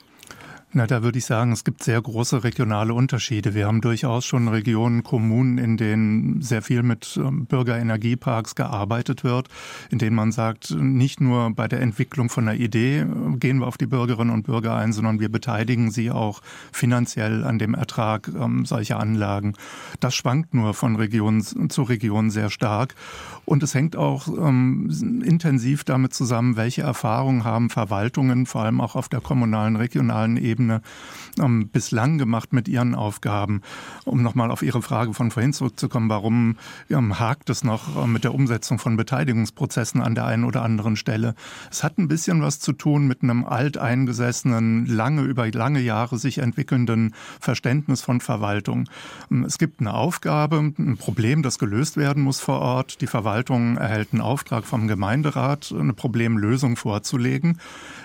S8: Na, da würde ich sagen, es gibt sehr große regionale Unterschiede. Wir haben durchaus schon Regionen, Kommunen, in denen sehr viel mit ähm, Bürgerenergieparks gearbeitet wird, in denen man sagt, nicht nur bei der Entwicklung von einer Idee äh, gehen wir auf die Bürgerinnen und Bürger ein, sondern wir beteiligen sie auch finanziell an dem Ertrag ähm, solcher Anlagen. Das schwankt nur von Region zu Region sehr stark. Und es hängt auch ähm, intensiv damit zusammen, welche Erfahrungen haben Verwaltungen, vor allem auch auf der kommunalen, regionalen Ebene, Ebene ähm, bislang gemacht mit ihren Aufgaben? Um nochmal auf Ihre Frage von vorhin zurückzukommen, warum ähm, hakt es noch äh, mit der Umsetzung von Beteiligungsprozessen an der einen oder anderen Stelle? Es hat ein bisschen was zu tun mit einem alteingesessenen, lange über lange Jahre sich entwickelnden Verständnis von Verwaltung. Ähm, es gibt eine Aufgabe, ein Problem, das gelöst werden muss vor Ort. Die Verwaltung erhält einen Auftrag vom Gemeinderat, eine Problemlösung vorzulegen.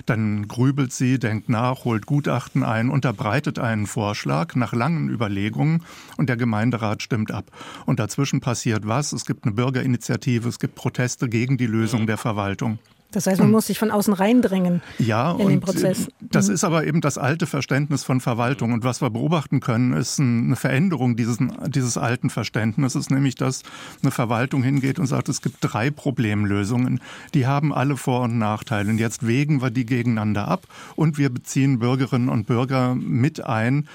S8: Dann grübelt sie, denkt nach, holt Gutachten ein, unterbreitet einen Vorschlag nach langen Überlegungen und der Gemeinderat stimmt ab. Und dazwischen passiert was? Es gibt eine Bürgerinitiative, es gibt Proteste gegen die Lösung der Verwaltung.
S2: Das heißt, man *clears throat* muss sich von außen reindrängen
S8: ja,
S2: in den Prozess.
S8: Das mhm. ist aber eben das alte Verständnis von Verwaltung. Und was wir beobachten können, ist eine Veränderung dieses, dieses alten Verständnisses, nämlich dass eine Verwaltung hingeht und sagt, es gibt drei Problemlösungen. Die haben alle Vor- und Nachteile. Und jetzt wägen wir die gegeneinander ab und wir beziehen Bürgerinnen und Bürger mit ein,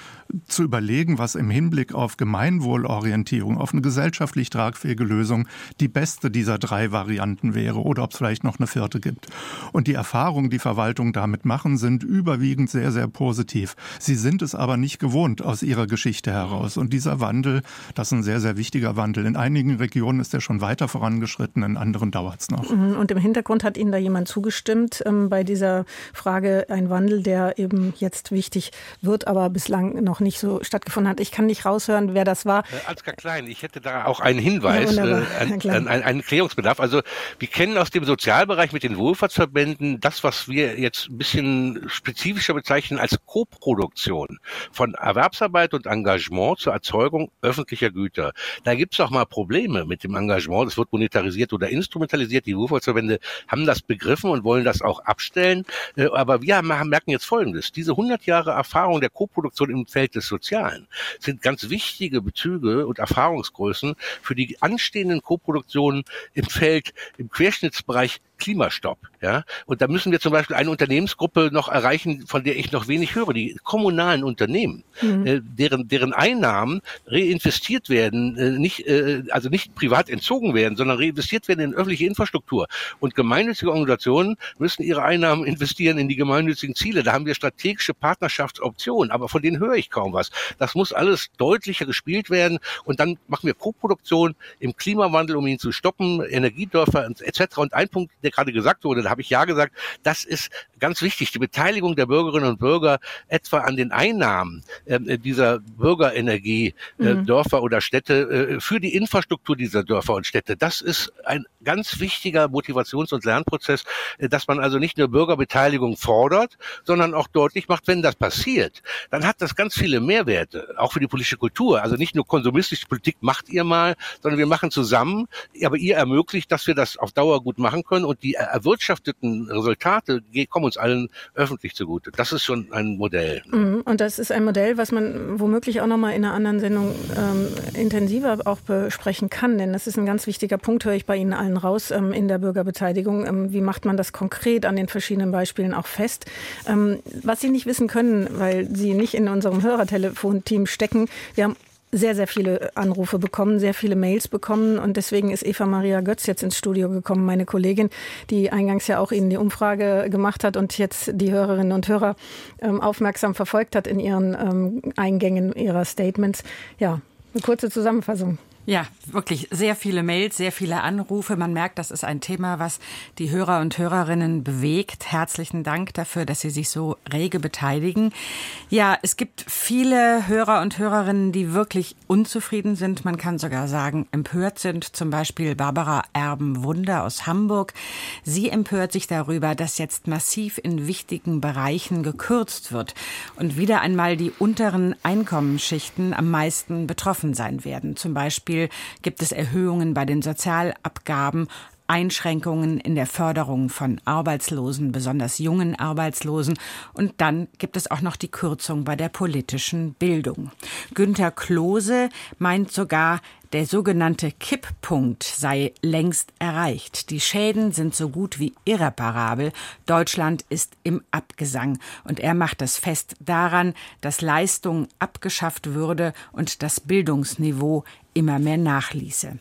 S8: zu überlegen, was im Hinblick auf Gemeinwohlorientierung, auf eine gesellschaftlich tragfähige Lösung die beste dieser drei Varianten wäre oder ob es vielleicht noch eine vierte gibt. Und die Erfahrungen, die Verwaltungen damit machen, sind überwiegend sehr, sehr positiv. Sie sind es aber nicht gewohnt aus ihrer Geschichte heraus. Und dieser Wandel, das ist ein sehr, sehr wichtiger Wandel. In einigen Regionen ist er schon weiter vorangeschritten, in anderen dauert es noch.
S2: Mhm. Und im Hintergrund hat Ihnen da jemand zugestimmt ähm, bei dieser Frage, ein Wandel, der eben jetzt wichtig wird, aber bislang noch nicht so stattgefunden hat. Ich kann nicht raushören, wer das war.
S7: Äh, Ansgar Klein, ich hätte da auch einen Hinweis, ja, äh, einen, einen Klärungsbedarf. Also wir kennen aus dem Sozialbereich mit den Wohlfahrtsverbänden das, was wir jetzt ein bisschen spezifischer bezeichnen als Koproduktion von Erwerbsarbeit und Engagement zur Erzeugung öffentlicher Güter. Da gibt es auch mal Probleme mit dem Engagement. Das wird monetarisiert oder instrumentalisiert. Die Wohlfahrtsverbände haben das begriffen und wollen das auch abstellen. Äh, aber wir merken jetzt Folgendes. Diese 100 Jahre Erfahrung der Koproduktion im Feld des Sozialen sind ganz wichtige Bezüge und Erfahrungsgrößen für die anstehenden Koproduktionen im Feld, im Querschnittsbereich Klimastopp. Ja, und da müssen wir zum Beispiel eine Unternehmensgruppe noch erreichen, von der ich noch wenig höre, die kommunalen Unternehmen, mhm. äh, deren deren Einnahmen reinvestiert werden, äh, nicht äh, also nicht privat entzogen werden, sondern reinvestiert werden in öffentliche Infrastruktur. Und gemeinnützige Organisationen müssen ihre Einnahmen investieren in die gemeinnützigen Ziele. Da haben wir strategische Partnerschaftsoptionen, aber von denen höre ich kaum was. Das muss alles deutlicher gespielt werden und dann machen wir Koproduktion im Klimawandel, um ihn zu stoppen, Energiedörfer etc. Und ein Punkt, der gerade gesagt wurde, habe ich ja gesagt, das ist ganz wichtig, die Beteiligung der Bürgerinnen und Bürger etwa an den Einnahmen äh, dieser Bürgerenergie, äh, mhm. Dörfer oder Städte äh, für die Infrastruktur dieser Dörfer und Städte. Das ist ein ganz wichtiger Motivations- und Lernprozess, äh, dass man also nicht nur Bürgerbeteiligung fordert, sondern auch deutlich macht, wenn das passiert, dann hat das ganz viele Mehrwerte, auch für die politische Kultur. Also nicht nur konsumistische Politik macht ihr mal, sondern wir machen zusammen, aber ihr ermöglicht, dass wir das auf Dauer gut machen können und die erwirtschafteten Resultate kommen uns allen öffentlich zugute. Das ist schon ein Modell.
S2: Mhm. Und das ist ein Modell, was man womöglich auch nochmal in einer anderen Sendung ähm, intensiver auch besprechen kann, denn das ist ein ganz wichtiger Punkt, höre ich bei Ihnen allen raus ähm, in der Bürgerbeteiligung. Ähm, wie macht man das konkret an den verschiedenen Beispielen auch fest? Ähm, was Sie nicht wissen können, weil Sie nicht in unserem Hörertelefonteam stecken, wir haben sehr, sehr viele Anrufe bekommen, sehr viele Mails bekommen. Und deswegen ist Eva Maria Götz jetzt ins Studio gekommen, meine Kollegin, die eingangs ja auch Ihnen die Umfrage gemacht hat und jetzt die Hörerinnen und Hörer ähm, aufmerksam verfolgt hat in ihren ähm, Eingängen ihrer Statements. Ja, eine kurze Zusammenfassung.
S13: Ja, wirklich sehr viele Mails, sehr viele Anrufe. Man merkt, das ist ein Thema, was die Hörer und Hörerinnen bewegt. Herzlichen Dank dafür, dass Sie sich so rege beteiligen. Ja, es gibt viele Hörer und Hörerinnen, die wirklich unzufrieden sind. Man kann sogar sagen, empört sind. Zum Beispiel Barbara Erben-Wunder aus Hamburg. Sie empört sich darüber, dass jetzt massiv in wichtigen Bereichen gekürzt wird und wieder einmal die unteren Einkommensschichten am meisten betroffen sein werden. Zum Beispiel Beispiel gibt es Erhöhungen bei den Sozialabgaben, Einschränkungen in der Förderung von Arbeitslosen, besonders jungen Arbeitslosen. Und dann gibt es auch noch die Kürzung bei der politischen Bildung. Günter Klose meint sogar, der sogenannte Kipppunkt sei längst erreicht. Die Schäden sind so gut wie irreparabel. Deutschland ist im Abgesang. Und er macht es fest daran, dass Leistung abgeschafft würde und das Bildungsniveau immer mehr nachließe.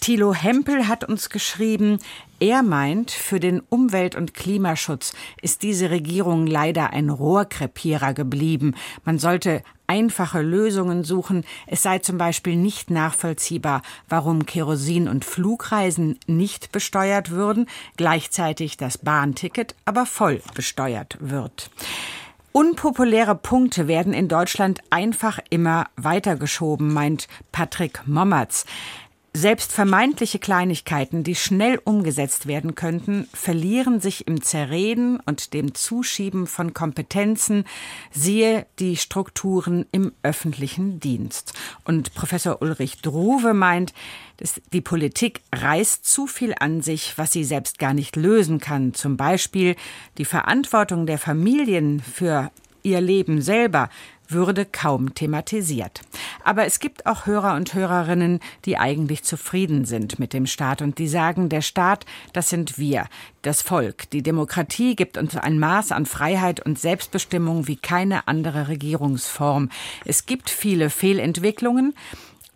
S13: Thilo Hempel hat uns geschrieben, er meint, für den Umwelt- und Klimaschutz ist diese Regierung leider ein Rohrkrepierer geblieben. Man sollte einfache Lösungen suchen. Es sei zum Beispiel nicht nachvollziehbar, warum Kerosin und Flugreisen nicht besteuert würden, gleichzeitig das Bahnticket aber voll besteuert wird. Unpopuläre Punkte werden in Deutschland einfach immer weitergeschoben, meint Patrick Mommertz. Selbst vermeintliche Kleinigkeiten, die schnell umgesetzt werden könnten, verlieren sich im Zerreden und dem Zuschieben von Kompetenzen, siehe die Strukturen im öffentlichen Dienst. Und Professor Ulrich Druwe meint, dass die Politik reißt zu viel an sich, was sie selbst gar nicht lösen kann. Zum Beispiel die Verantwortung der Familien für ihr Leben selber würde kaum thematisiert. Aber es gibt auch Hörer und Hörerinnen, die eigentlich zufrieden sind mit dem Staat und die sagen, der Staat, das sind wir, das Volk. Die Demokratie gibt uns ein Maß an Freiheit und Selbstbestimmung wie keine andere Regierungsform. Es gibt viele Fehlentwicklungen,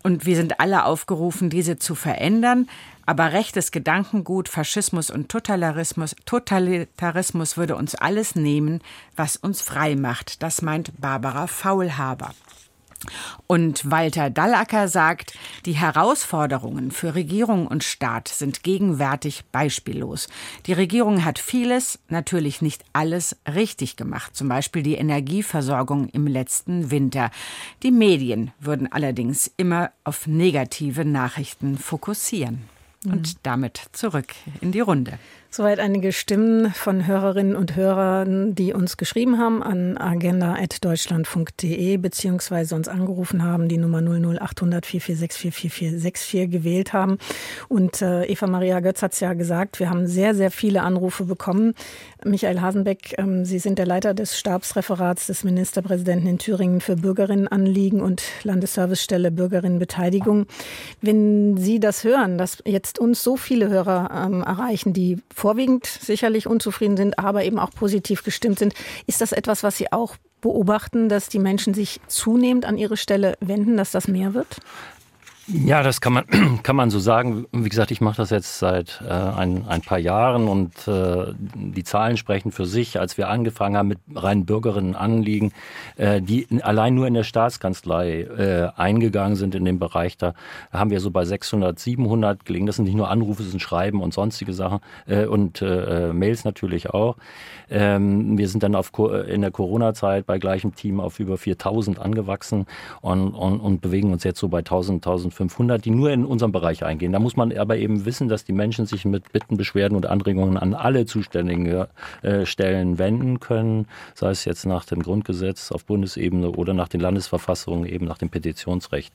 S13: und wir sind alle aufgerufen, diese zu verändern. Aber rechtes Gedankengut, Faschismus und Totalitarismus, Totalitarismus würde uns alles nehmen, was uns frei macht. Das meint Barbara Faulhaber. Und Walter Dallacker sagt, die Herausforderungen für Regierung und Staat sind gegenwärtig beispiellos. Die Regierung hat vieles, natürlich nicht alles, richtig gemacht, zum Beispiel die Energieversorgung im letzten Winter. Die Medien würden allerdings immer auf negative Nachrichten fokussieren. Und damit zurück in die Runde.
S2: Soweit einige Stimmen von Hörerinnen und Hörern, die uns geschrieben haben an agenda.deutschlandfunk.de beziehungsweise uns angerufen haben, die Nummer 00800 446 4464 gewählt haben. Und äh, Eva Maria Götz hat es ja gesagt, wir haben sehr, sehr viele Anrufe bekommen. Michael Hasenbeck, ähm, Sie sind der Leiter des Stabsreferats des Ministerpräsidenten in Thüringen für Bürgerinnenanliegen und Landesservicestelle Bürgerinnenbeteiligung. Wenn Sie das hören, dass jetzt uns so viele Hörer ähm, erreichen, die vorwiegend sicherlich unzufrieden sind, aber eben auch positiv gestimmt sind. Ist das etwas, was Sie auch beobachten, dass die Menschen sich zunehmend an ihre Stelle wenden, dass das mehr wird?
S9: Ja, das kann man, *clears throat* kann man so sagen. Wie gesagt, ich mache das jetzt seit äh, ein, ein paar Jahren und äh, die Zahlen sprechen für sich. Als wir angefangen haben mit reinen Bürgerinnenanliegen, äh, die allein nur in der Staatskanzlei äh, eingegangen sind in den Bereich, da haben wir so bei 600, 700 gelegen. Das sind nicht nur Anrufe, das sind Schreiben und sonstige Sachen äh, und äh, äh Mails natürlich auch. Ähm, wir sind dann auf, in der Corona-Zeit bei gleichem Team auf über 4000 angewachsen und, und, und bewegen uns jetzt so bei 1000, 1500 500, die nur in unserem Bereich eingehen. Da muss man aber eben wissen, dass die Menschen sich mit Bitten, Beschwerden und Anregungen an alle zuständigen äh, Stellen wenden können, sei es jetzt nach dem Grundgesetz auf Bundesebene oder nach den Landesverfassungen, eben nach dem Petitionsrecht.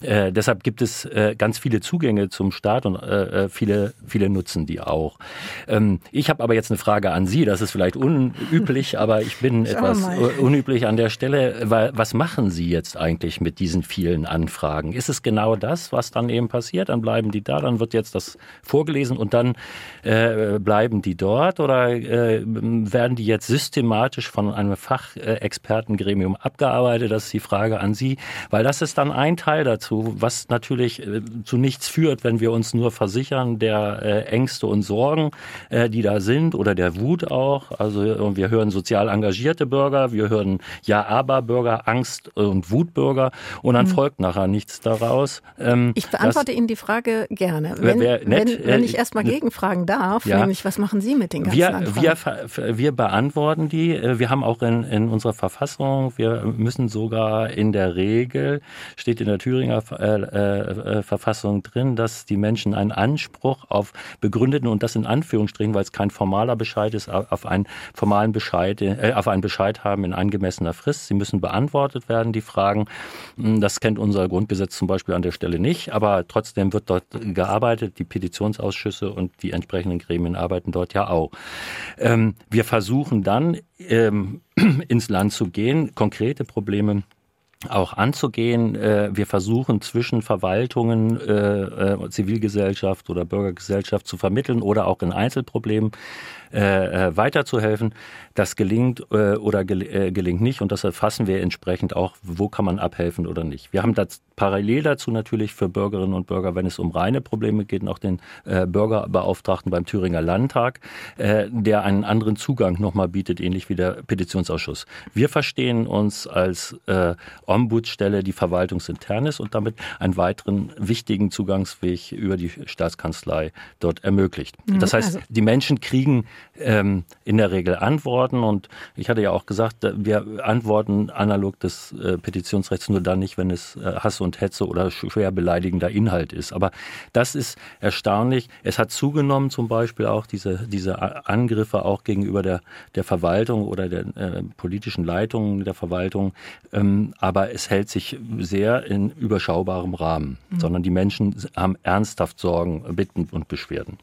S9: Äh, deshalb gibt es äh, ganz viele Zugänge zum Staat und äh, äh, viele, viele nutzen die auch. Ähm, ich habe aber jetzt eine Frage an Sie, das ist vielleicht unüblich, *laughs* aber ich bin etwas unüblich an der Stelle, was machen Sie jetzt eigentlich mit diesen vielen Anfragen? Ist es genau das, was dann eben passiert. Dann bleiben die da, dann wird jetzt das vorgelesen und dann äh, bleiben die dort oder äh, werden die jetzt systematisch von einem Fachexpertengremium abgearbeitet? Das ist die Frage an Sie, weil das ist dann ein Teil dazu, was natürlich äh, zu nichts führt, wenn wir uns nur versichern der äh, Ängste und Sorgen, äh, die da sind oder der Wut auch. Also wir hören sozial engagierte Bürger, wir hören Ja-Aber-Bürger, Angst- und Wutbürger und dann mhm. folgt nachher nichts daraus.
S2: Ähm, ich beantworte Ihnen die Frage gerne. Wenn, nett, wenn, wenn ich erstmal äh, gegenfragen darf, ja. nämlich was machen Sie mit den ganzen
S9: wir,
S2: Anfragen?
S9: Wir, wir beantworten die. Äh, wir haben auch in, in unserer Verfassung, wir müssen sogar in der Regel, steht in der Thüringer äh, äh, Verfassung drin, dass die Menschen einen Anspruch auf begründeten, und das in Anführungsstrichen, weil es kein formaler Bescheid ist, auf einen formalen Bescheid, äh, auf einen Bescheid haben in angemessener Frist. Sie müssen beantwortet werden, die Fragen. Hm, das kennt unser Grundgesetz zum Beispiel an der Stelle nicht, aber trotzdem wird dort gearbeitet. Die Petitionsausschüsse und die entsprechenden Gremien arbeiten dort ja auch. Ähm, wir versuchen dann ähm, *clears throat* ins Land zu gehen, konkrete Probleme auch anzugehen. Äh, wir versuchen zwischen Verwaltungen, äh, äh, Zivilgesellschaft oder Bürgergesellschaft zu vermitteln oder auch in Einzelproblemen weiterzuhelfen. Das gelingt oder gel gelingt nicht und das erfassen wir entsprechend auch, wo kann man abhelfen oder nicht. Wir haben das parallel dazu natürlich für Bürgerinnen und Bürger, wenn es um reine Probleme geht, noch den Bürgerbeauftragten beim Thüringer Landtag, der einen anderen Zugang nochmal bietet, ähnlich wie der Petitionsausschuss. Wir verstehen uns als Ombudsstelle, die verwaltungsintern ist und damit einen weiteren wichtigen Zugangsweg über die Staatskanzlei dort ermöglicht. Mhm, das heißt, also. die Menschen kriegen ähm, in der Regel Antworten. Und ich hatte ja auch gesagt, wir antworten analog des äh, Petitionsrechts nur dann nicht, wenn es äh, Hass und Hetze oder schwer beleidigender Inhalt ist. Aber das ist erstaunlich. Es hat zugenommen, zum Beispiel auch diese, diese Angriffe auch gegenüber der, der Verwaltung oder der äh, politischen Leitung der Verwaltung. Ähm, aber es hält sich sehr in überschaubarem Rahmen, mhm. sondern die Menschen haben ernsthaft Sorgen, Bitten und Beschwerden.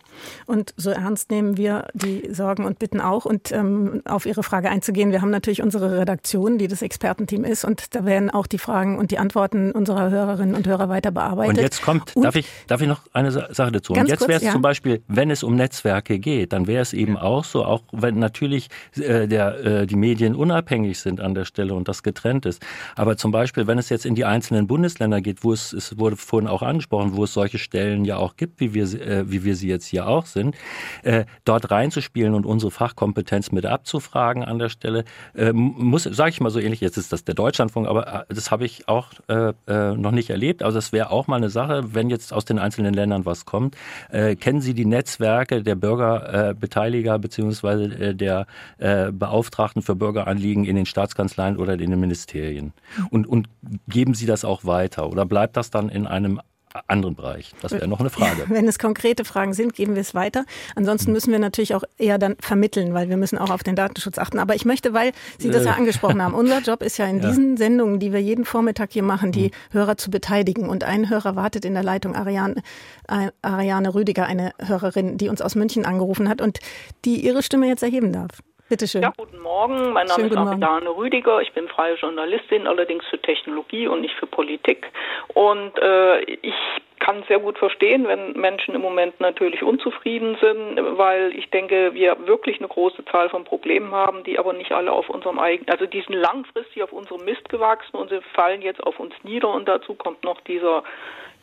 S2: Und so ernst nehmen wir die Sorgen und Bitten auch. Und ähm, auf Ihre Frage einzugehen, wir haben natürlich unsere Redaktion, die das Expertenteam ist. Und da werden auch die Fragen und die Antworten unserer Hörerinnen und Hörer weiter bearbeitet.
S9: Und jetzt kommt, und darf, ich, darf ich noch eine Sache dazu? Und jetzt wäre es ja. zum Beispiel, wenn es um Netzwerke geht, dann wäre es eben auch so, auch wenn natürlich äh, der, äh, die Medien unabhängig sind an der Stelle und das getrennt ist. Aber zum Beispiel, wenn es jetzt in die einzelnen Bundesländer geht, wo es, es wurde vorhin auch angesprochen, wo es solche Stellen ja auch gibt, wie wir, äh, wie wir sie jetzt hier auch sind, äh, dort reinzuspielen und unsere Fachkompetenz mit abzufragen an der Stelle, äh, muss, sage ich mal so ähnlich, jetzt ist das der Deutschlandfunk, aber äh, das habe ich auch äh, äh, noch nicht erlebt. Also das wäre auch mal eine Sache, wenn jetzt aus den einzelnen Ländern was kommt. Kennen Sie die Netzwerke der Bürgerbeteiliger beziehungsweise der Beauftragten für Bürgeranliegen in den Staatskanzleien oder in den Ministerien? Und, und geben Sie das auch weiter oder bleibt das dann in einem anderen Bereich? Das wäre noch eine Frage. *laughs*
S2: Wenn es konkrete Fragen sind, geben wir es weiter. Ansonsten müssen wir natürlich auch eher dann vermitteln, weil wir müssen auch auf den Datenschutz achten. Aber ich möchte, weil Sie das ja äh. angesprochen haben, unser Job ist ja in *laughs* ja. diesen Sendungen, die wir jeden Vormittag hier machen, die mhm. Hörer zu beteiligen. Und ein Hörer wartet in der Leitung, Ariane, äh, Ariane Rüdiger, eine Hörerin, die uns aus München angerufen hat und die ihre Stimme jetzt erheben darf. Bitte schön.
S14: Ja, guten Morgen. Mein Name Schönen ist Ariane Rüdiger. Ich bin freie Journalistin, allerdings für Technologie und nicht für Politik. Und äh, ich kann sehr gut verstehen, wenn Menschen im Moment natürlich unzufrieden sind, weil ich denke, wir wirklich eine große Zahl von Problemen haben, die aber nicht alle auf unserem eigenen, also die sind langfristig auf unserem Mist gewachsen und sie fallen jetzt auf uns nieder und dazu kommt noch dieser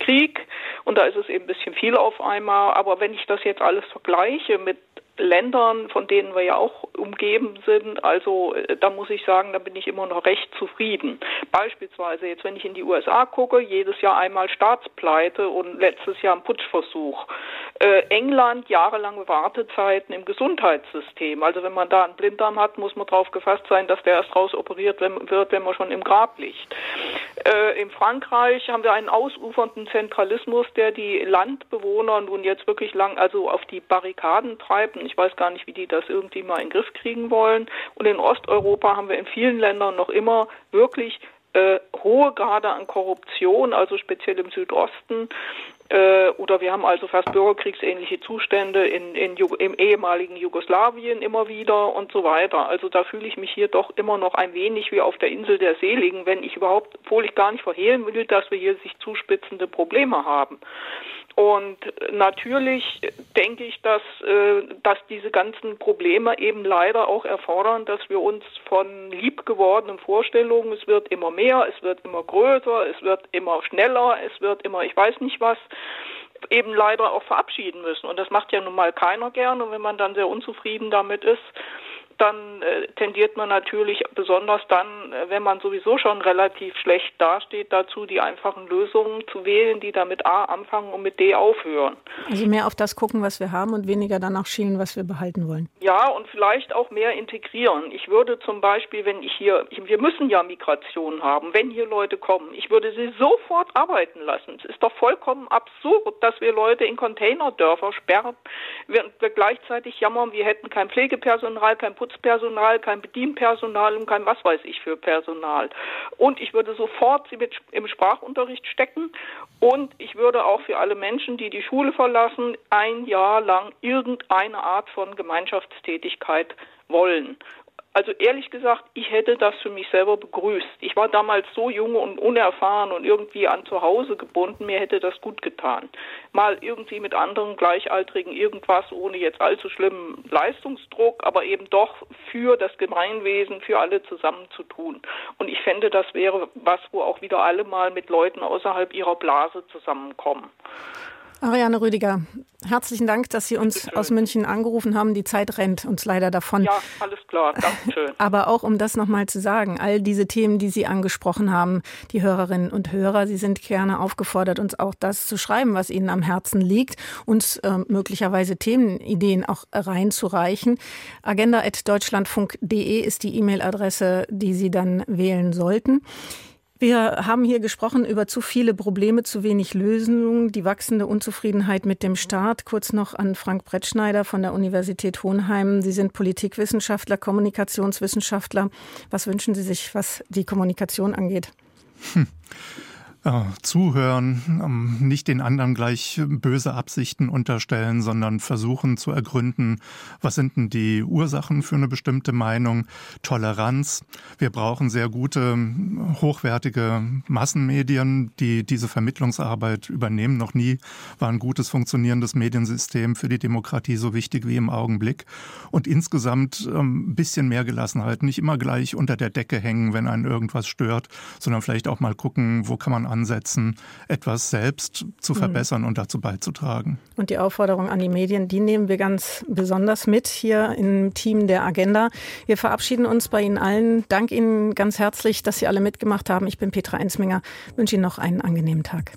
S14: Krieg und da ist es eben ein bisschen viel auf einmal. Aber wenn ich das jetzt alles vergleiche mit Ländern, von denen wir ja auch umgeben sind. Also äh, da muss ich sagen, da bin ich immer noch recht zufrieden. Beispielsweise jetzt, wenn ich in die USA gucke, jedes Jahr einmal Staatspleite und letztes Jahr ein Putschversuch. Äh, England jahrelange Wartezeiten im Gesundheitssystem. Also wenn man da einen Blinddarm hat, muss man darauf gefasst sein, dass der erst rausoperiert wird, wenn man schon im Grab liegt. Äh, in Frankreich haben wir einen ausufernden Zentralismus, der die Landbewohner nun jetzt wirklich lang, also auf die Barrikaden treibt ich weiß gar nicht, wie die das irgendwie mal in den Griff kriegen wollen. Und in Osteuropa haben wir in vielen Ländern noch immer wirklich äh, hohe Grade an Korruption, also speziell im Südosten. Äh, oder wir haben also fast bürgerkriegsähnliche Zustände in, in, im ehemaligen Jugoslawien immer wieder und so weiter. Also da fühle ich mich hier doch immer noch ein wenig wie auf der Insel der Seligen, wenn ich überhaupt, obwohl ich gar nicht verhehlen will, dass wir hier sich zuspitzende Probleme haben. Und natürlich denke ich, dass, äh, dass diese ganzen Probleme eben leider auch erfordern, dass wir uns von liebgewordenen Vorstellungen, es wird immer mehr, es wird immer größer, es wird immer schneller, es wird immer, ich weiß nicht was, eben leider auch verabschieden müssen. Und das macht ja nun mal keiner gerne. Wenn man dann sehr unzufrieden damit ist, dann äh, tendiert man natürlich besonders dann, äh, wenn man sowieso schon relativ schlecht dasteht, dazu, die einfachen Lösungen zu wählen, die da mit A anfangen und mit D aufhören.
S2: Also mehr auf das gucken, was wir haben und weniger danach schielen, was wir behalten wollen.
S14: Ja, und vielleicht auch mehr integrieren. Ich würde zum Beispiel, wenn ich hier, wir müssen ja Migration haben, wenn hier Leute kommen, ich würde sie sofort arbeiten lassen. Es ist doch vollkommen absurd, dass wir Leute in Containerdörfer sperren, während wir gleichzeitig jammern, wir hätten kein Pflegepersonal, kein Putzpersonal, kein Bedienpersonal und kein was weiß ich für Personal. Und ich würde sofort sie mit im Sprachunterricht stecken und ich würde auch für alle Menschen, die die Schule verlassen, ein Jahr lang irgendeine Art von Gemeinschaftstätigkeit wollen. Also ehrlich gesagt, ich hätte das für mich selber begrüßt. Ich war damals so jung und unerfahren und irgendwie an zu Hause gebunden, mir hätte das gut getan. Mal irgendwie mit anderen Gleichaltrigen irgendwas ohne jetzt allzu schlimmen Leistungsdruck, aber eben doch für das Gemeinwesen, für alle zusammen zu tun. Und ich fände, das wäre was, wo auch wieder alle mal mit Leuten außerhalb ihrer Blase zusammenkommen.
S2: Ariane Rüdiger, herzlichen Dank, dass Sie uns aus München angerufen haben. Die Zeit rennt uns leider davon.
S14: Ja, alles klar. Dankeschön. *laughs*
S2: Aber auch um das nochmal zu sagen, all diese Themen, die Sie angesprochen haben, die Hörerinnen und Hörer, Sie sind gerne aufgefordert, uns auch das zu schreiben, was Ihnen am Herzen liegt, uns äh, möglicherweise Themenideen auch reinzureichen. Agenda.deutschlandfunk.de ist die E-Mail-Adresse, die Sie dann wählen sollten. Wir haben hier gesprochen über zu viele Probleme, zu wenig Lösungen, die wachsende Unzufriedenheit mit dem Staat. Kurz noch an Frank Brettschneider von der Universität Hohenheim. Sie sind Politikwissenschaftler, Kommunikationswissenschaftler. Was wünschen Sie sich, was die Kommunikation angeht? Hm *laughs*
S8: zuhören, ähm, nicht den anderen gleich böse Absichten unterstellen, sondern versuchen zu ergründen, was sind denn die Ursachen für eine bestimmte Meinung, Toleranz. Wir brauchen sehr gute, hochwertige Massenmedien, die diese Vermittlungsarbeit übernehmen. Noch nie war ein gutes funktionierendes Mediensystem für die Demokratie so wichtig wie im Augenblick. Und insgesamt ein ähm, bisschen mehr Gelassenheit, nicht immer gleich unter der Decke hängen, wenn einen irgendwas stört, sondern vielleicht auch mal gucken, wo kann man ansetzen, etwas selbst zu mhm. verbessern mhm. und dazu beizutragen.
S2: Und die Aufforderung an die Medien, die nehmen wir ganz besonders mit hier im Team der Agenda. Wir verabschieden uns bei Ihnen allen. Dank Ihnen ganz herzlich, dass Sie alle mitgemacht haben. Ich bin Petra Einsminger, wünsche Ihnen noch einen angenehmen Tag.